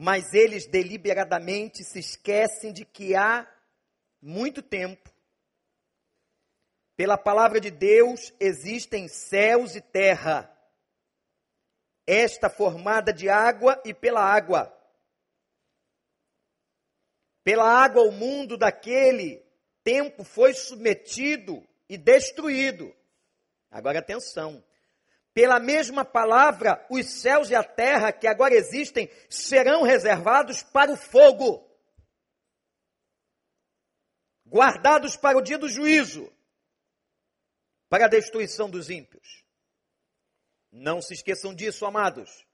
Speaker 1: mas eles deliberadamente se esquecem de que há muito tempo, pela palavra de Deus, existem céus e terra, esta formada de água e pela água. Pela água, o mundo daquele tempo foi submetido e destruído. Agora atenção. Pela mesma palavra, os céus e a terra que agora existem serão reservados para o fogo, guardados para o dia do juízo, para a destruição dos ímpios. Não se esqueçam disso, amados.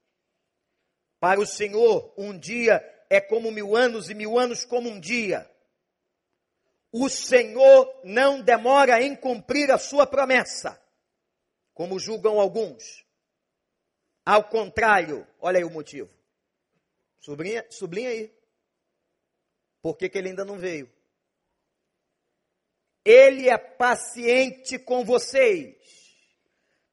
Speaker 1: Para o Senhor, um dia é como mil anos e mil anos como um dia. O Senhor não demora em cumprir a sua promessa como julgam alguns. Ao contrário, olha aí o motivo. Sublinha, sublinha aí. Por que, que ele ainda não veio? Ele é paciente com vocês,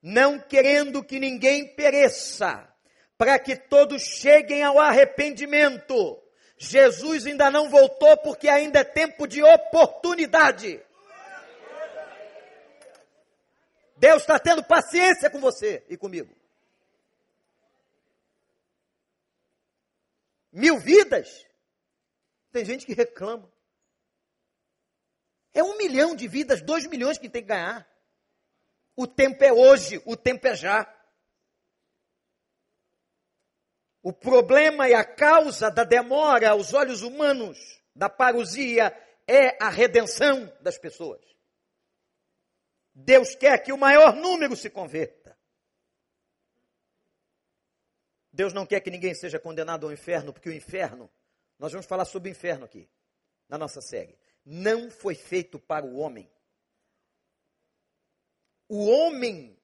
Speaker 1: não querendo que ninguém pereça, para que todos cheguem ao arrependimento. Jesus ainda não voltou porque ainda é tempo de oportunidade. Deus está tendo paciência com você e comigo. Mil vidas? Tem gente que reclama. É um milhão de vidas, dois milhões que tem que ganhar. O tempo é hoje, o tempo é já. O problema e a causa da demora aos olhos humanos, da parousia, é a redenção das pessoas. Deus quer que o maior número se converta. Deus não quer que ninguém seja condenado ao inferno, porque o inferno, nós vamos falar sobre o inferno aqui, na nossa série, não foi feito para o homem. O homem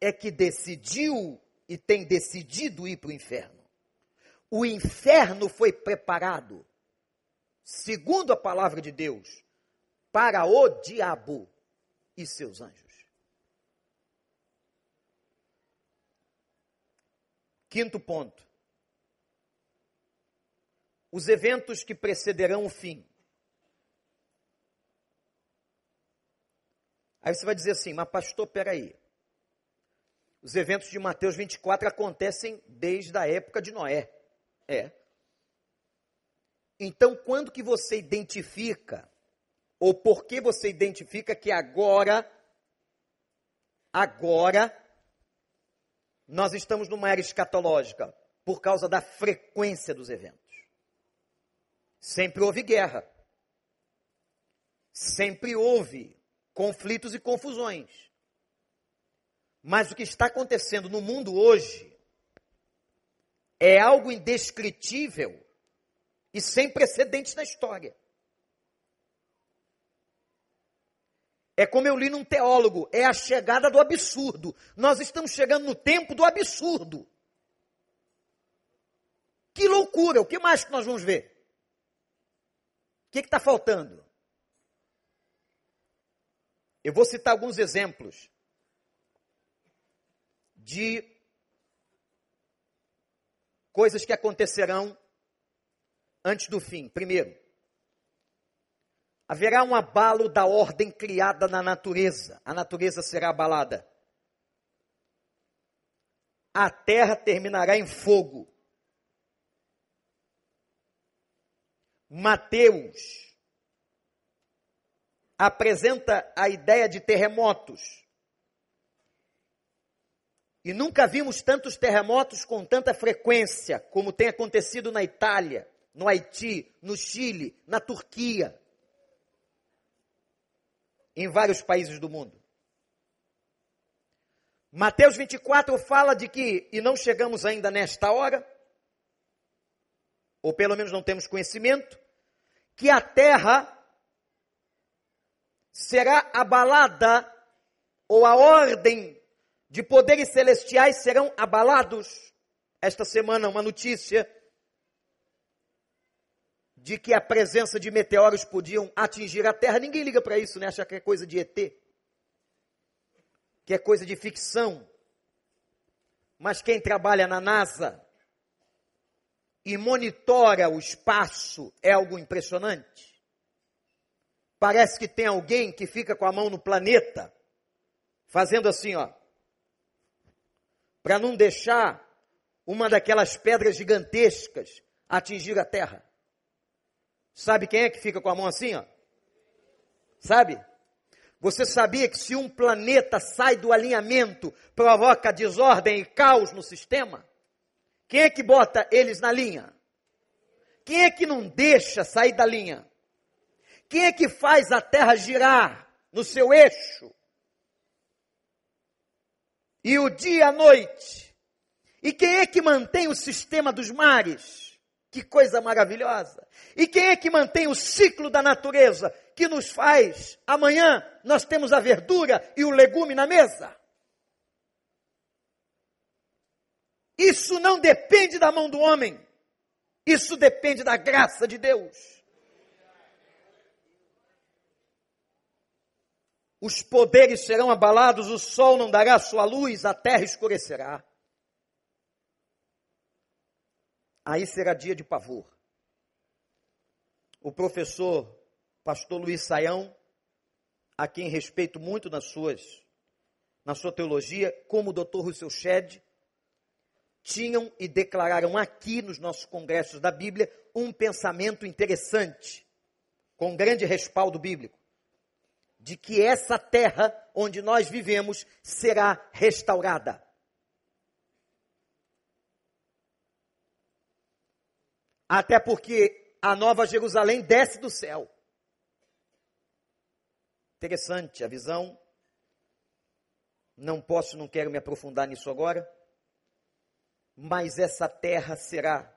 Speaker 1: é que decidiu e tem decidido ir para o inferno. O inferno foi preparado, segundo a palavra de Deus, para o diabo e seus anjos. Quinto ponto. Os eventos que precederão o fim. Aí você vai dizer assim, mas pastor, peraí. Os eventos de Mateus 24 acontecem desde a época de Noé. É. Então, quando que você identifica, ou por que você identifica que agora, agora, nós estamos numa era escatológica? Por causa da frequência dos eventos. Sempre houve guerra. Sempre houve conflitos e confusões. Mas o que está acontecendo no mundo hoje é algo indescritível e sem precedentes na história. É como eu li num teólogo, é a chegada do absurdo. Nós estamos chegando no tempo do absurdo. Que loucura! O que mais que nós vamos ver? O que está faltando? Eu vou citar alguns exemplos de coisas que acontecerão antes do fim. Primeiro, haverá um abalo da ordem criada na natureza. A natureza será abalada. A terra terminará em fogo. Mateus apresenta a ideia de terremotos. E nunca vimos tantos terremotos com tanta frequência como tem acontecido na Itália, no Haiti, no Chile, na Turquia, em vários países do mundo. Mateus 24 fala de que, e não chegamos ainda nesta hora, ou pelo menos não temos conhecimento, que a terra será abalada, ou a ordem de poderes celestiais serão abalados. Esta semana, uma notícia de que a presença de meteoros podiam atingir a Terra. Ninguém liga para isso, né? Acha que é coisa de ET, que é coisa de ficção. Mas quem trabalha na NASA e monitora o espaço é algo impressionante. Parece que tem alguém que fica com a mão no planeta, fazendo assim, ó para não deixar uma daquelas pedras gigantescas atingir a terra. Sabe quem é que fica com a mão assim, ó? Sabe? Você sabia que se um planeta sai do alinhamento, provoca desordem e caos no sistema? Quem é que bota eles na linha? Quem é que não deixa sair da linha? Quem é que faz a Terra girar no seu eixo? e o dia à noite. E quem é que mantém o sistema dos mares? Que coisa maravilhosa! E quem é que mantém o ciclo da natureza que nos faz amanhã nós temos a verdura e o legume na mesa? Isso não depende da mão do homem. Isso depende da graça de Deus. os poderes serão abalados, o sol não dará sua luz, a terra escurecerá. Aí será dia de pavor. O professor pastor Luiz Saião, a quem respeito muito nas suas, na sua teologia, como o doutor Russell Shedd, tinham e declararam aqui nos nossos congressos da Bíblia um pensamento interessante, com grande respaldo bíblico, de que essa terra onde nós vivemos será restaurada. Até porque a nova Jerusalém desce do céu. Interessante a visão. Não posso, não quero me aprofundar nisso agora. Mas essa terra será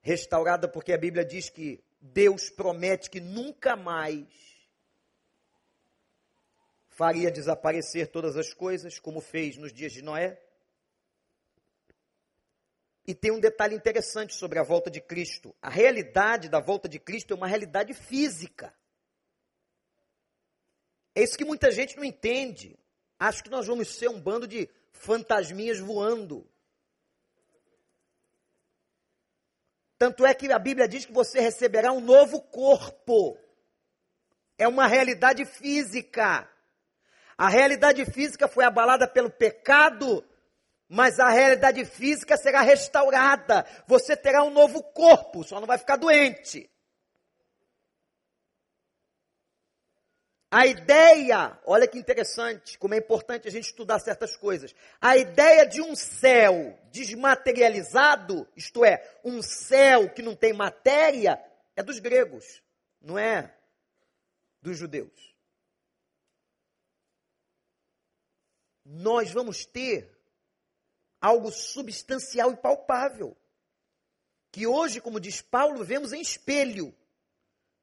Speaker 1: restaurada porque a Bíblia diz que Deus promete que nunca mais faria desaparecer todas as coisas, como fez nos dias de Noé. E tem um detalhe interessante sobre a volta de Cristo. A realidade da volta de Cristo é uma realidade física. É isso que muita gente não entende. Acho que nós vamos ser um bando de fantasminhas voando. Tanto é que a Bíblia diz que você receberá um novo corpo. É uma realidade física. A realidade física foi abalada pelo pecado, mas a realidade física será restaurada. Você terá um novo corpo, só não vai ficar doente. A ideia, olha que interessante, como é importante a gente estudar certas coisas. A ideia de um céu desmaterializado, isto é, um céu que não tem matéria, é dos gregos, não é dos judeus. Nós vamos ter algo substancial e palpável, que hoje, como diz Paulo, vemos em espelho,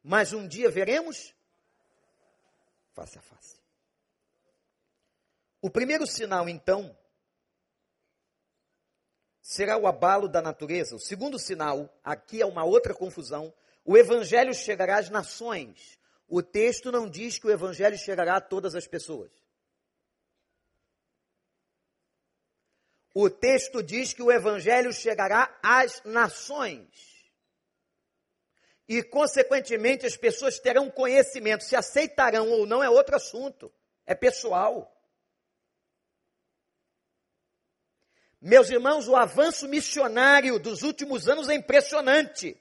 Speaker 1: mas um dia veremos face a face. O primeiro sinal, então, será o abalo da natureza. O segundo sinal, aqui é uma outra confusão, o evangelho chegará às nações. O texto não diz que o evangelho chegará a todas as pessoas. O texto diz que o evangelho chegará às nações e, consequentemente, as pessoas terão conhecimento. Se aceitarão ou não é outro assunto, é pessoal. Meus irmãos, o avanço missionário dos últimos anos é impressionante.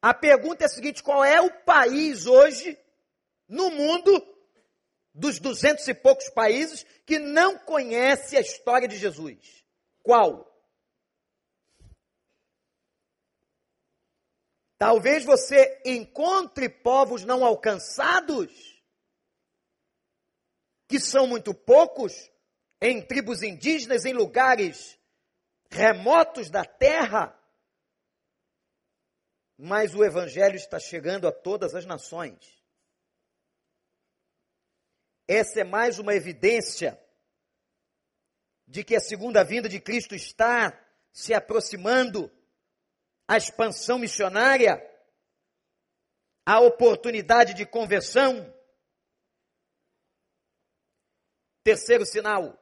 Speaker 1: A pergunta é a seguinte: qual é o país hoje, no mundo, dos duzentos e poucos países, que não conhece a história de Jesus? Qual? Talvez você encontre povos não alcançados, que são muito poucos, em tribos indígenas, em lugares remotos da terra, mas o Evangelho está chegando a todas as nações. Essa é mais uma evidência de que a segunda vinda de Cristo está se aproximando a expansão missionária, a oportunidade de conversão. Terceiro sinal,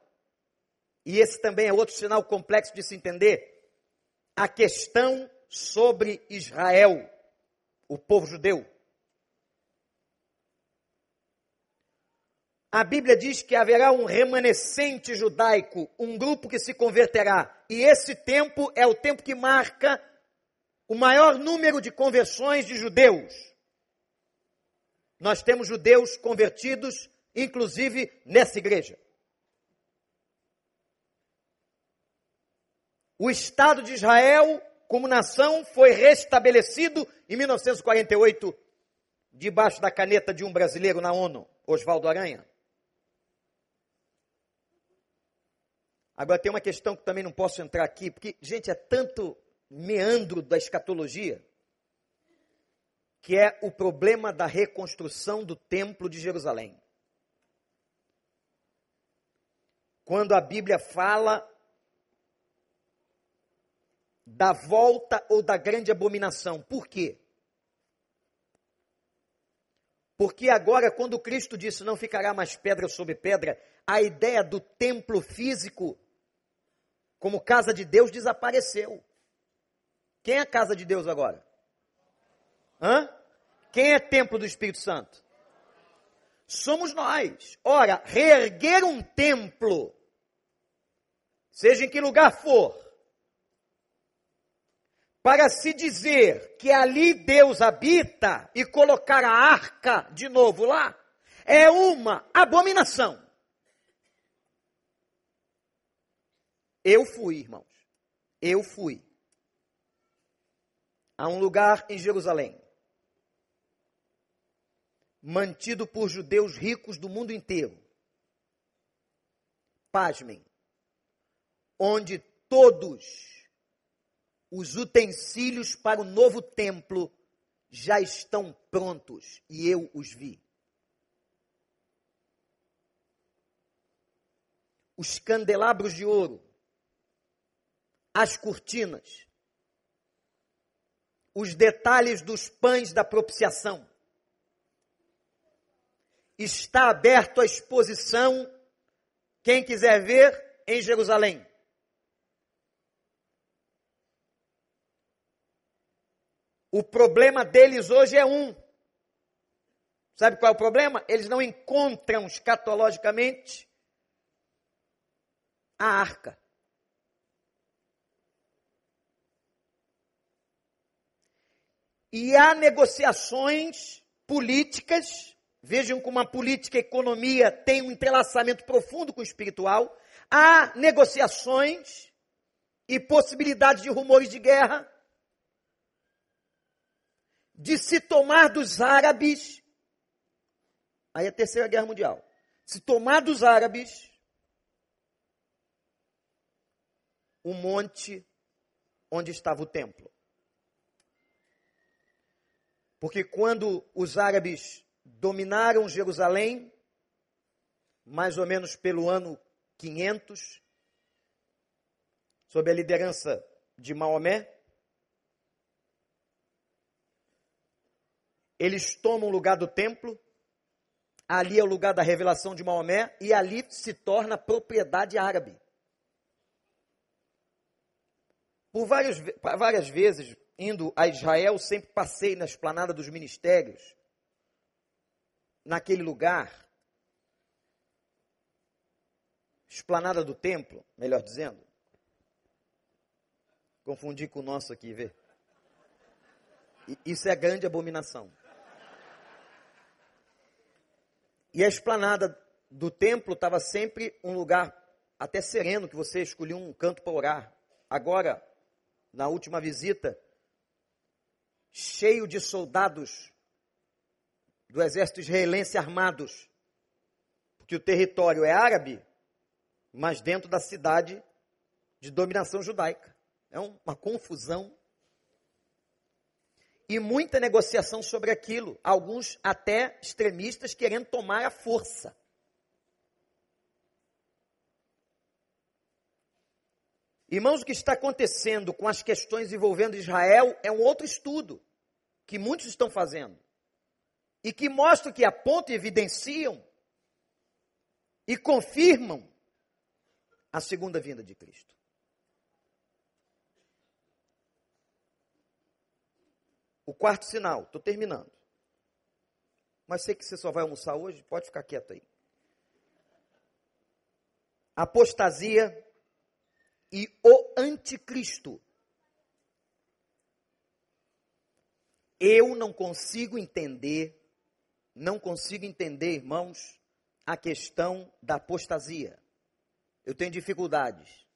Speaker 1: e esse também é outro sinal complexo de se entender, a questão sobre Israel, o povo judeu. A Bíblia diz que haverá um remanescente judaico, um grupo que se converterá. E esse tempo é o tempo que marca o maior número de conversões de judeus. Nós temos judeus convertidos, inclusive nessa igreja. O Estado de Israel, como nação, foi restabelecido em 1948, debaixo da caneta de um brasileiro na ONU, Oswaldo Aranha. Agora tem uma questão que também não posso entrar aqui, porque, gente, é tanto meandro da escatologia, que é o problema da reconstrução do Templo de Jerusalém. Quando a Bíblia fala da volta ou da grande abominação. Por quê? Porque agora, quando Cristo disse não ficará mais pedra sobre pedra, a ideia do templo físico como casa de Deus, desapareceu. Quem é a casa de Deus agora? Hã? Quem é templo do Espírito Santo? Somos nós. Ora, reerguer um templo, seja em que lugar for, para se dizer que ali Deus habita e colocar a arca de novo lá, é uma abominação. Eu fui, irmãos. Eu fui. A um lugar em Jerusalém, mantido por judeus ricos do mundo inteiro. Pasmem. Onde todos os utensílios para o novo templo já estão prontos e eu os vi. Os candelabros de ouro, as cortinas, os detalhes dos pães da propiciação. Está aberto a exposição, quem quiser ver, em Jerusalém. O problema deles hoje é um. Sabe qual é o problema? Eles não encontram escatologicamente a arca. E há negociações políticas, vejam como a política e a economia tem um entrelaçamento profundo com o espiritual. Há negociações e possibilidade de rumores de guerra de se tomar dos árabes, aí é a terceira guerra mundial, se tomar dos árabes o monte onde estava o templo. Porque quando os árabes dominaram Jerusalém, mais ou menos pelo ano 500, sob a liderança de Maomé, eles tomam o lugar do templo, ali é o lugar da revelação de Maomé, e ali se torna propriedade árabe. Por várias, várias vezes, indo a Israel, sempre passei na esplanada dos ministérios, naquele lugar, esplanada do templo, melhor dizendo. Confundi com o nosso aqui, vê. Isso é grande abominação. E a esplanada do templo estava sempre um lugar até sereno, que você escolhia um canto para orar. Agora, na última visita, cheio de soldados do exército israelense armados, porque o território é árabe, mas dentro da cidade de dominação judaica. É uma confusão e muita negociação sobre aquilo, alguns até extremistas querendo tomar a força. Irmãos, o que está acontecendo com as questões envolvendo Israel é um outro estudo que muitos estão fazendo e que mostra que apontam e evidenciam e confirmam a segunda vinda de Cristo. O quarto sinal, estou terminando. Mas sei que você só vai almoçar hoje, pode ficar quieto aí. Apostasia e o anticristo. Eu não consigo entender, não consigo entender, irmãos, a questão da apostasia. Eu tenho dificuldades.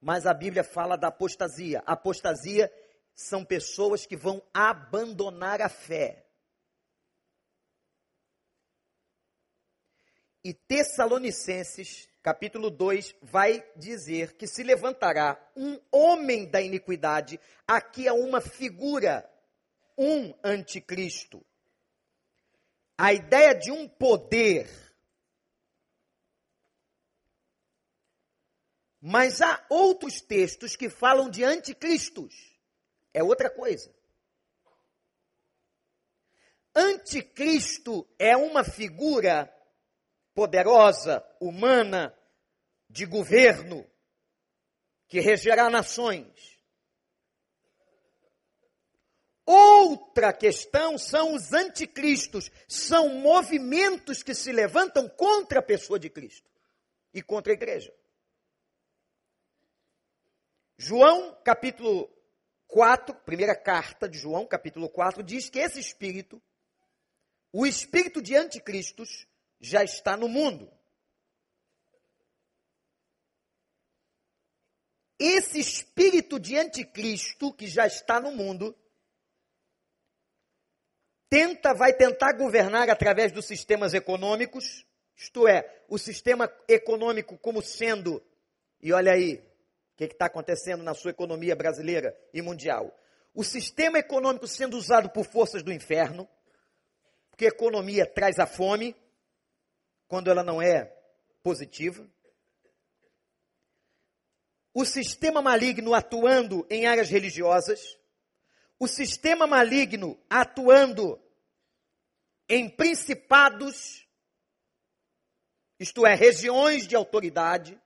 Speaker 1: Mas a Bíblia fala da apostasia. Apostasia são pessoas que vão abandonar a fé. E Tessalonicenses, capítulo 2, vai dizer que se levantará um homem da iniquidade, aqui é uma figura, um anticristo. A ideia de um poder. Mas há outros textos que falam de anticristos é outra coisa. Anticristo é uma figura poderosa, humana, de governo que regerá nações. Outra questão são os anticristos, são movimentos que se levantam contra a pessoa de Cristo e contra a igreja. João, capítulo 4, primeira carta de João, capítulo 4, diz que esse espírito, o espírito de anticristos, já está no mundo. Esse espírito de anticristo que já está no mundo tenta vai tentar governar através dos sistemas econômicos, isto é, o sistema econômico como sendo, e olha aí, o que está acontecendo na sua economia brasileira e mundial? O sistema econômico sendo usado por forças do inferno, porque economia traz a fome, quando ela não é positiva. O sistema maligno atuando em áreas religiosas. O sistema maligno atuando em principados, isto é, regiões de autoridade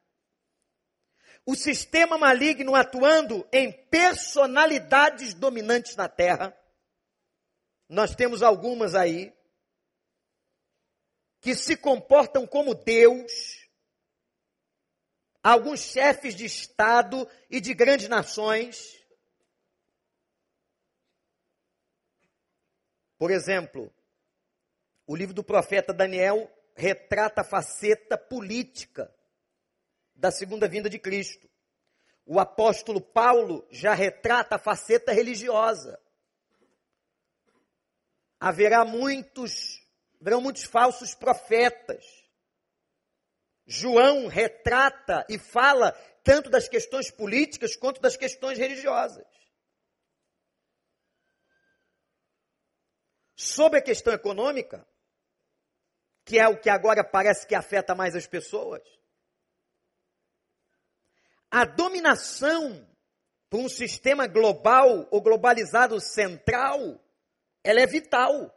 Speaker 1: o sistema maligno atuando em personalidades dominantes na terra. Nós temos algumas aí que se comportam como Deus, alguns chefes de Estado e de grandes nações. Por exemplo, o livro do profeta Daniel retrata a faceta política da segunda vinda de Cristo. O apóstolo Paulo já retrata a faceta religiosa. Haverá muitos, haverão muitos falsos profetas. João retrata e fala tanto das questões políticas quanto das questões religiosas. Sobre a questão econômica, que é o que agora parece que afeta mais as pessoas, a dominação por um sistema global ou globalizado central, ela é vital.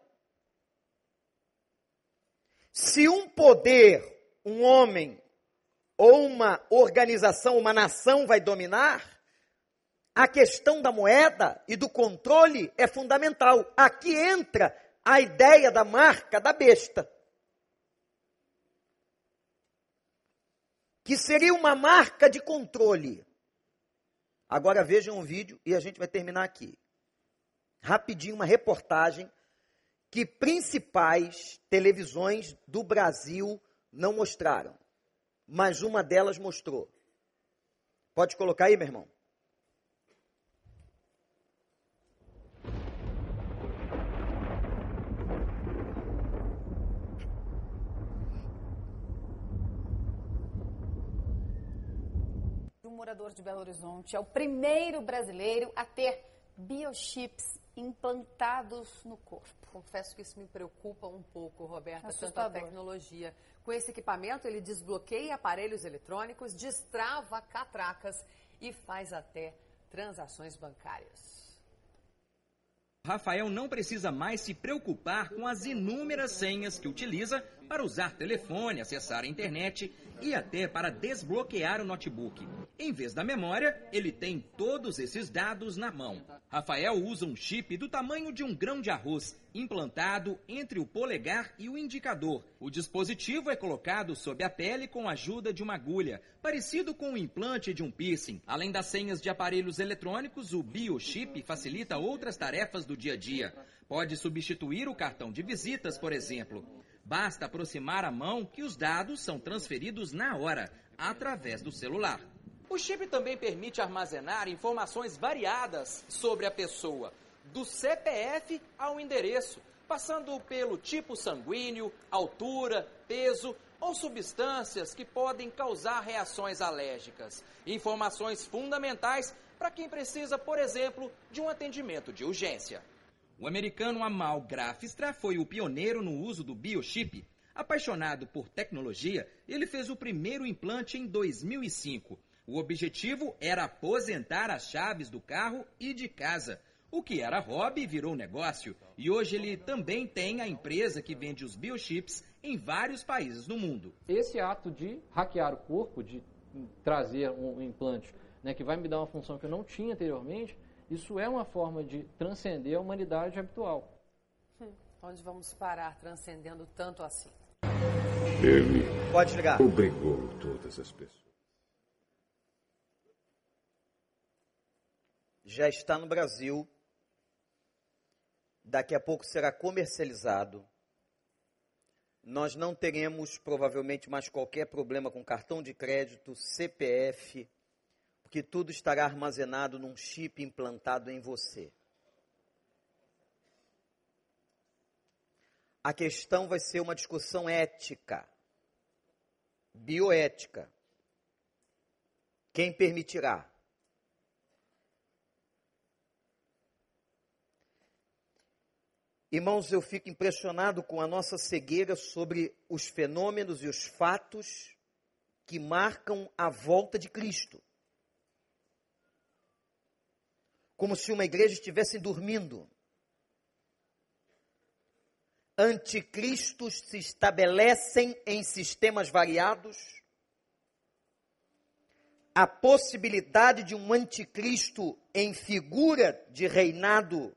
Speaker 1: Se um poder, um homem ou uma organização, uma nação vai dominar, a questão da moeda e do controle é fundamental. Aqui entra a ideia da marca da besta. que seria uma marca de controle. Agora vejam o vídeo e a gente vai terminar aqui. Rapidinho, uma reportagem que principais televisões do Brasil não mostraram, mas uma delas mostrou. Pode colocar aí, meu irmão?
Speaker 2: morador de Belo Horizonte é o primeiro brasileiro a ter biochips implantados no corpo.
Speaker 3: Confesso que isso me preocupa um pouco, Roberta, Assustador. tanta tecnologia. Com esse equipamento, ele desbloqueia aparelhos eletrônicos, destrava catracas e faz até transações bancárias.
Speaker 4: Rafael não precisa mais se preocupar com as inúmeras senhas que utiliza para usar telefone, acessar a internet e até para desbloquear o notebook. Em vez da memória, ele tem todos esses dados na mão. Rafael usa um chip do tamanho de um grão de arroz, implantado entre o polegar e o indicador. O dispositivo é colocado sob a pele com a ajuda de uma agulha, parecido com o implante de um piercing. Além das senhas de aparelhos eletrônicos, o biochip facilita outras tarefas do dia a dia. Pode substituir o cartão de visitas, por exemplo. Basta aproximar a mão que os dados são transferidos na hora, através do celular. O chip também permite armazenar informações variadas sobre a pessoa, do CPF ao endereço, passando pelo tipo sanguíneo, altura, peso ou substâncias que podem causar reações alérgicas. Informações fundamentais para quem precisa, por exemplo, de um atendimento de urgência. O americano Amal Grafstra foi o pioneiro no uso do biochip. Apaixonado por tecnologia, ele fez o primeiro implante em 2005. O objetivo era aposentar as chaves do carro e de casa. O que era hobby virou negócio e hoje ele também tem a empresa que vende os biochips em vários países do mundo.
Speaker 5: Esse ato de hackear o corpo, de trazer um implante né, que vai me dar uma função que eu não tinha anteriormente, isso é uma forma de transcender a humanidade habitual.
Speaker 3: Hum, onde vamos parar transcendendo tanto assim?
Speaker 6: Ele
Speaker 1: Pode ligar.
Speaker 6: obrigou todas as pessoas.
Speaker 1: Já está no Brasil. Daqui a pouco será comercializado. Nós não teremos provavelmente mais qualquer problema com cartão de crédito, CPF, porque tudo estará armazenado num chip implantado em você. A questão vai ser uma discussão ética, bioética. Quem permitirá? Irmãos, eu fico impressionado com a nossa cegueira sobre os fenômenos e os fatos que marcam a volta de Cristo. Como se uma igreja estivesse dormindo. Anticristos se estabelecem em sistemas variados. A possibilidade de um anticristo em figura de reinado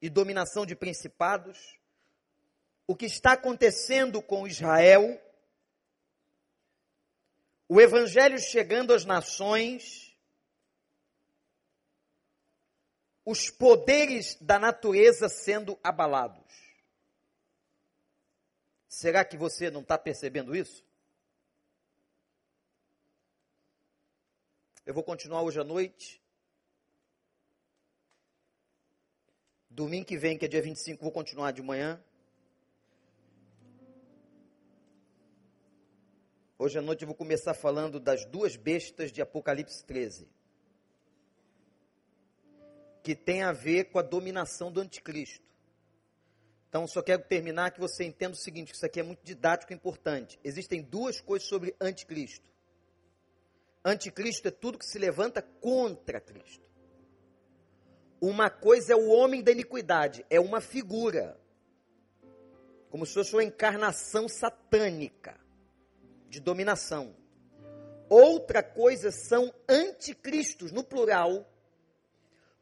Speaker 1: e dominação de principados, o que está acontecendo com Israel, o evangelho chegando às nações, os poderes da natureza sendo abalados. Será que você não está percebendo isso? Eu vou continuar hoje à noite Domingo que vem, que é dia 25, vou continuar de manhã. Hoje à noite eu vou começar falando das duas bestas de Apocalipse 13. Que tem a ver com a dominação do anticristo. Então, só quero terminar que você entenda o seguinte: isso aqui é muito didático e importante. Existem duas coisas sobre anticristo. Anticristo é tudo que se levanta contra Cristo. Uma coisa é o homem da iniquidade, é uma figura, como se fosse uma encarnação satânica de dominação. Outra coisa são anticristos, no plural,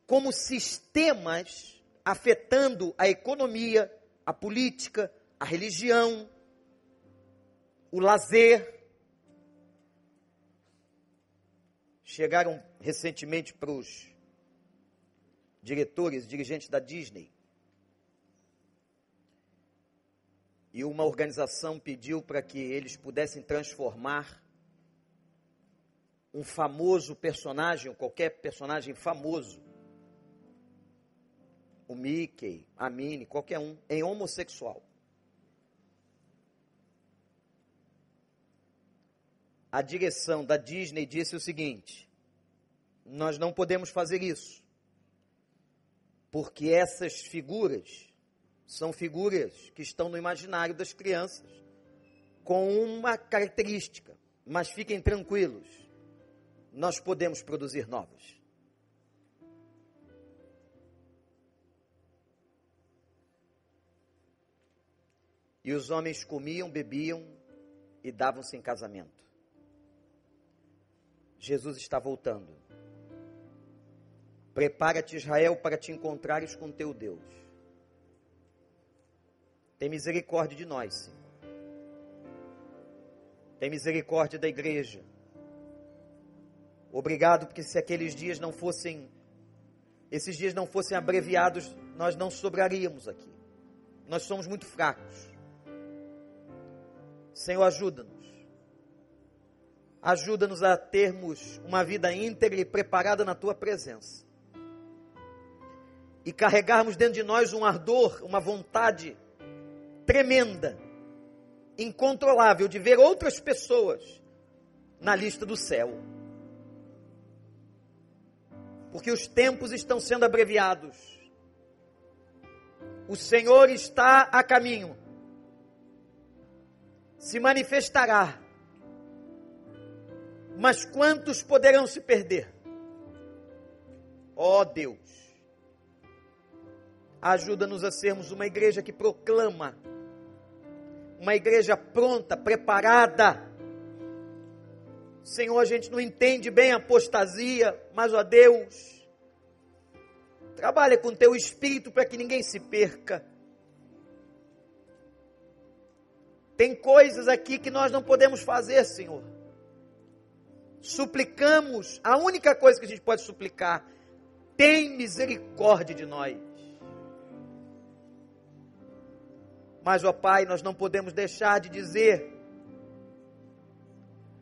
Speaker 1: como sistemas afetando a economia, a política, a religião, o lazer. Chegaram recentemente para os diretores, dirigentes da Disney. E uma organização pediu para que eles pudessem transformar um famoso personagem, qualquer personagem famoso, o Mickey, a Minnie, qualquer um, em homossexual. A direção da Disney disse o seguinte: nós não podemos fazer isso porque essas figuras são figuras que estão no imaginário das crianças com uma característica, mas fiquem tranquilos, nós podemos produzir novas. E os homens comiam, bebiam e davam-se em casamento. Jesus está voltando. Prepara-te, Israel, para te encontrares com teu Deus. Tem misericórdia de nós, Senhor. Tem misericórdia da igreja. Obrigado, porque se aqueles dias não fossem, esses dias não fossem abreviados, nós não sobraríamos aqui. Nós somos muito fracos. Senhor, ajuda-nos. Ajuda-nos a termos uma vida íntegra e preparada na tua presença e carregarmos dentro de nós um ardor, uma vontade tremenda, incontrolável de ver outras pessoas na lista do céu. Porque os tempos estão sendo abreviados. O Senhor está a caminho. Se manifestará. Mas quantos poderão se perder? Ó oh Deus, Ajuda-nos a sermos uma igreja que proclama uma igreja pronta, preparada. Senhor, a gente não entende bem a apostasia, mas, ó Deus, trabalha com teu espírito para que ninguém se perca. Tem coisas aqui que nós não podemos fazer, Senhor. Suplicamos, a única coisa que a gente pode suplicar, tem misericórdia de nós. Mas, ó Pai, nós não podemos deixar de dizer,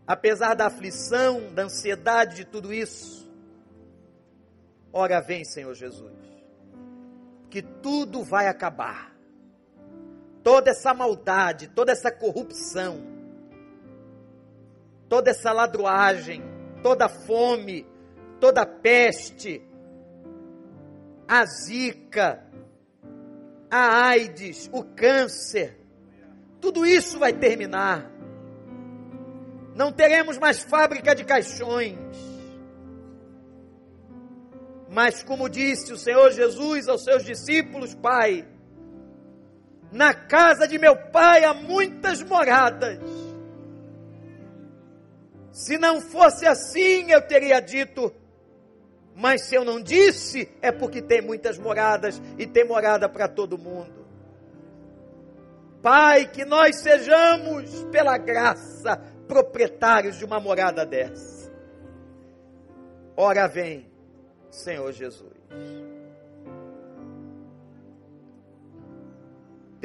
Speaker 1: apesar da aflição, da ansiedade de tudo isso, ora vem, Senhor Jesus, que tudo vai acabar. Toda essa maldade, toda essa corrupção, toda essa ladroagem, toda fome, toda peste, a zika, a AIDS, o câncer, tudo isso vai terminar. Não teremos mais fábrica de caixões. Mas, como disse o Senhor Jesus aos seus discípulos, Pai, na casa de meu Pai há muitas moradas. Se não fosse assim, eu teria dito: mas se eu não disse, é porque tem muitas moradas e tem morada para todo mundo. Pai, que nós sejamos, pela graça, proprietários de uma morada dessa. Ora vem, Senhor Jesus.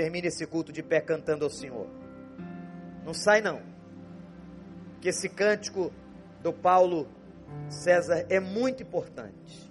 Speaker 1: Termine esse culto de pé cantando ao Senhor. Não sai não. Que esse cântico do Paulo César, é muito importante.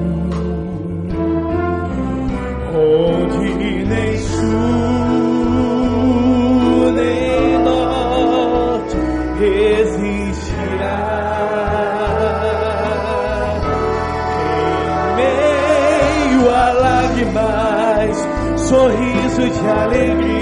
Speaker 7: um só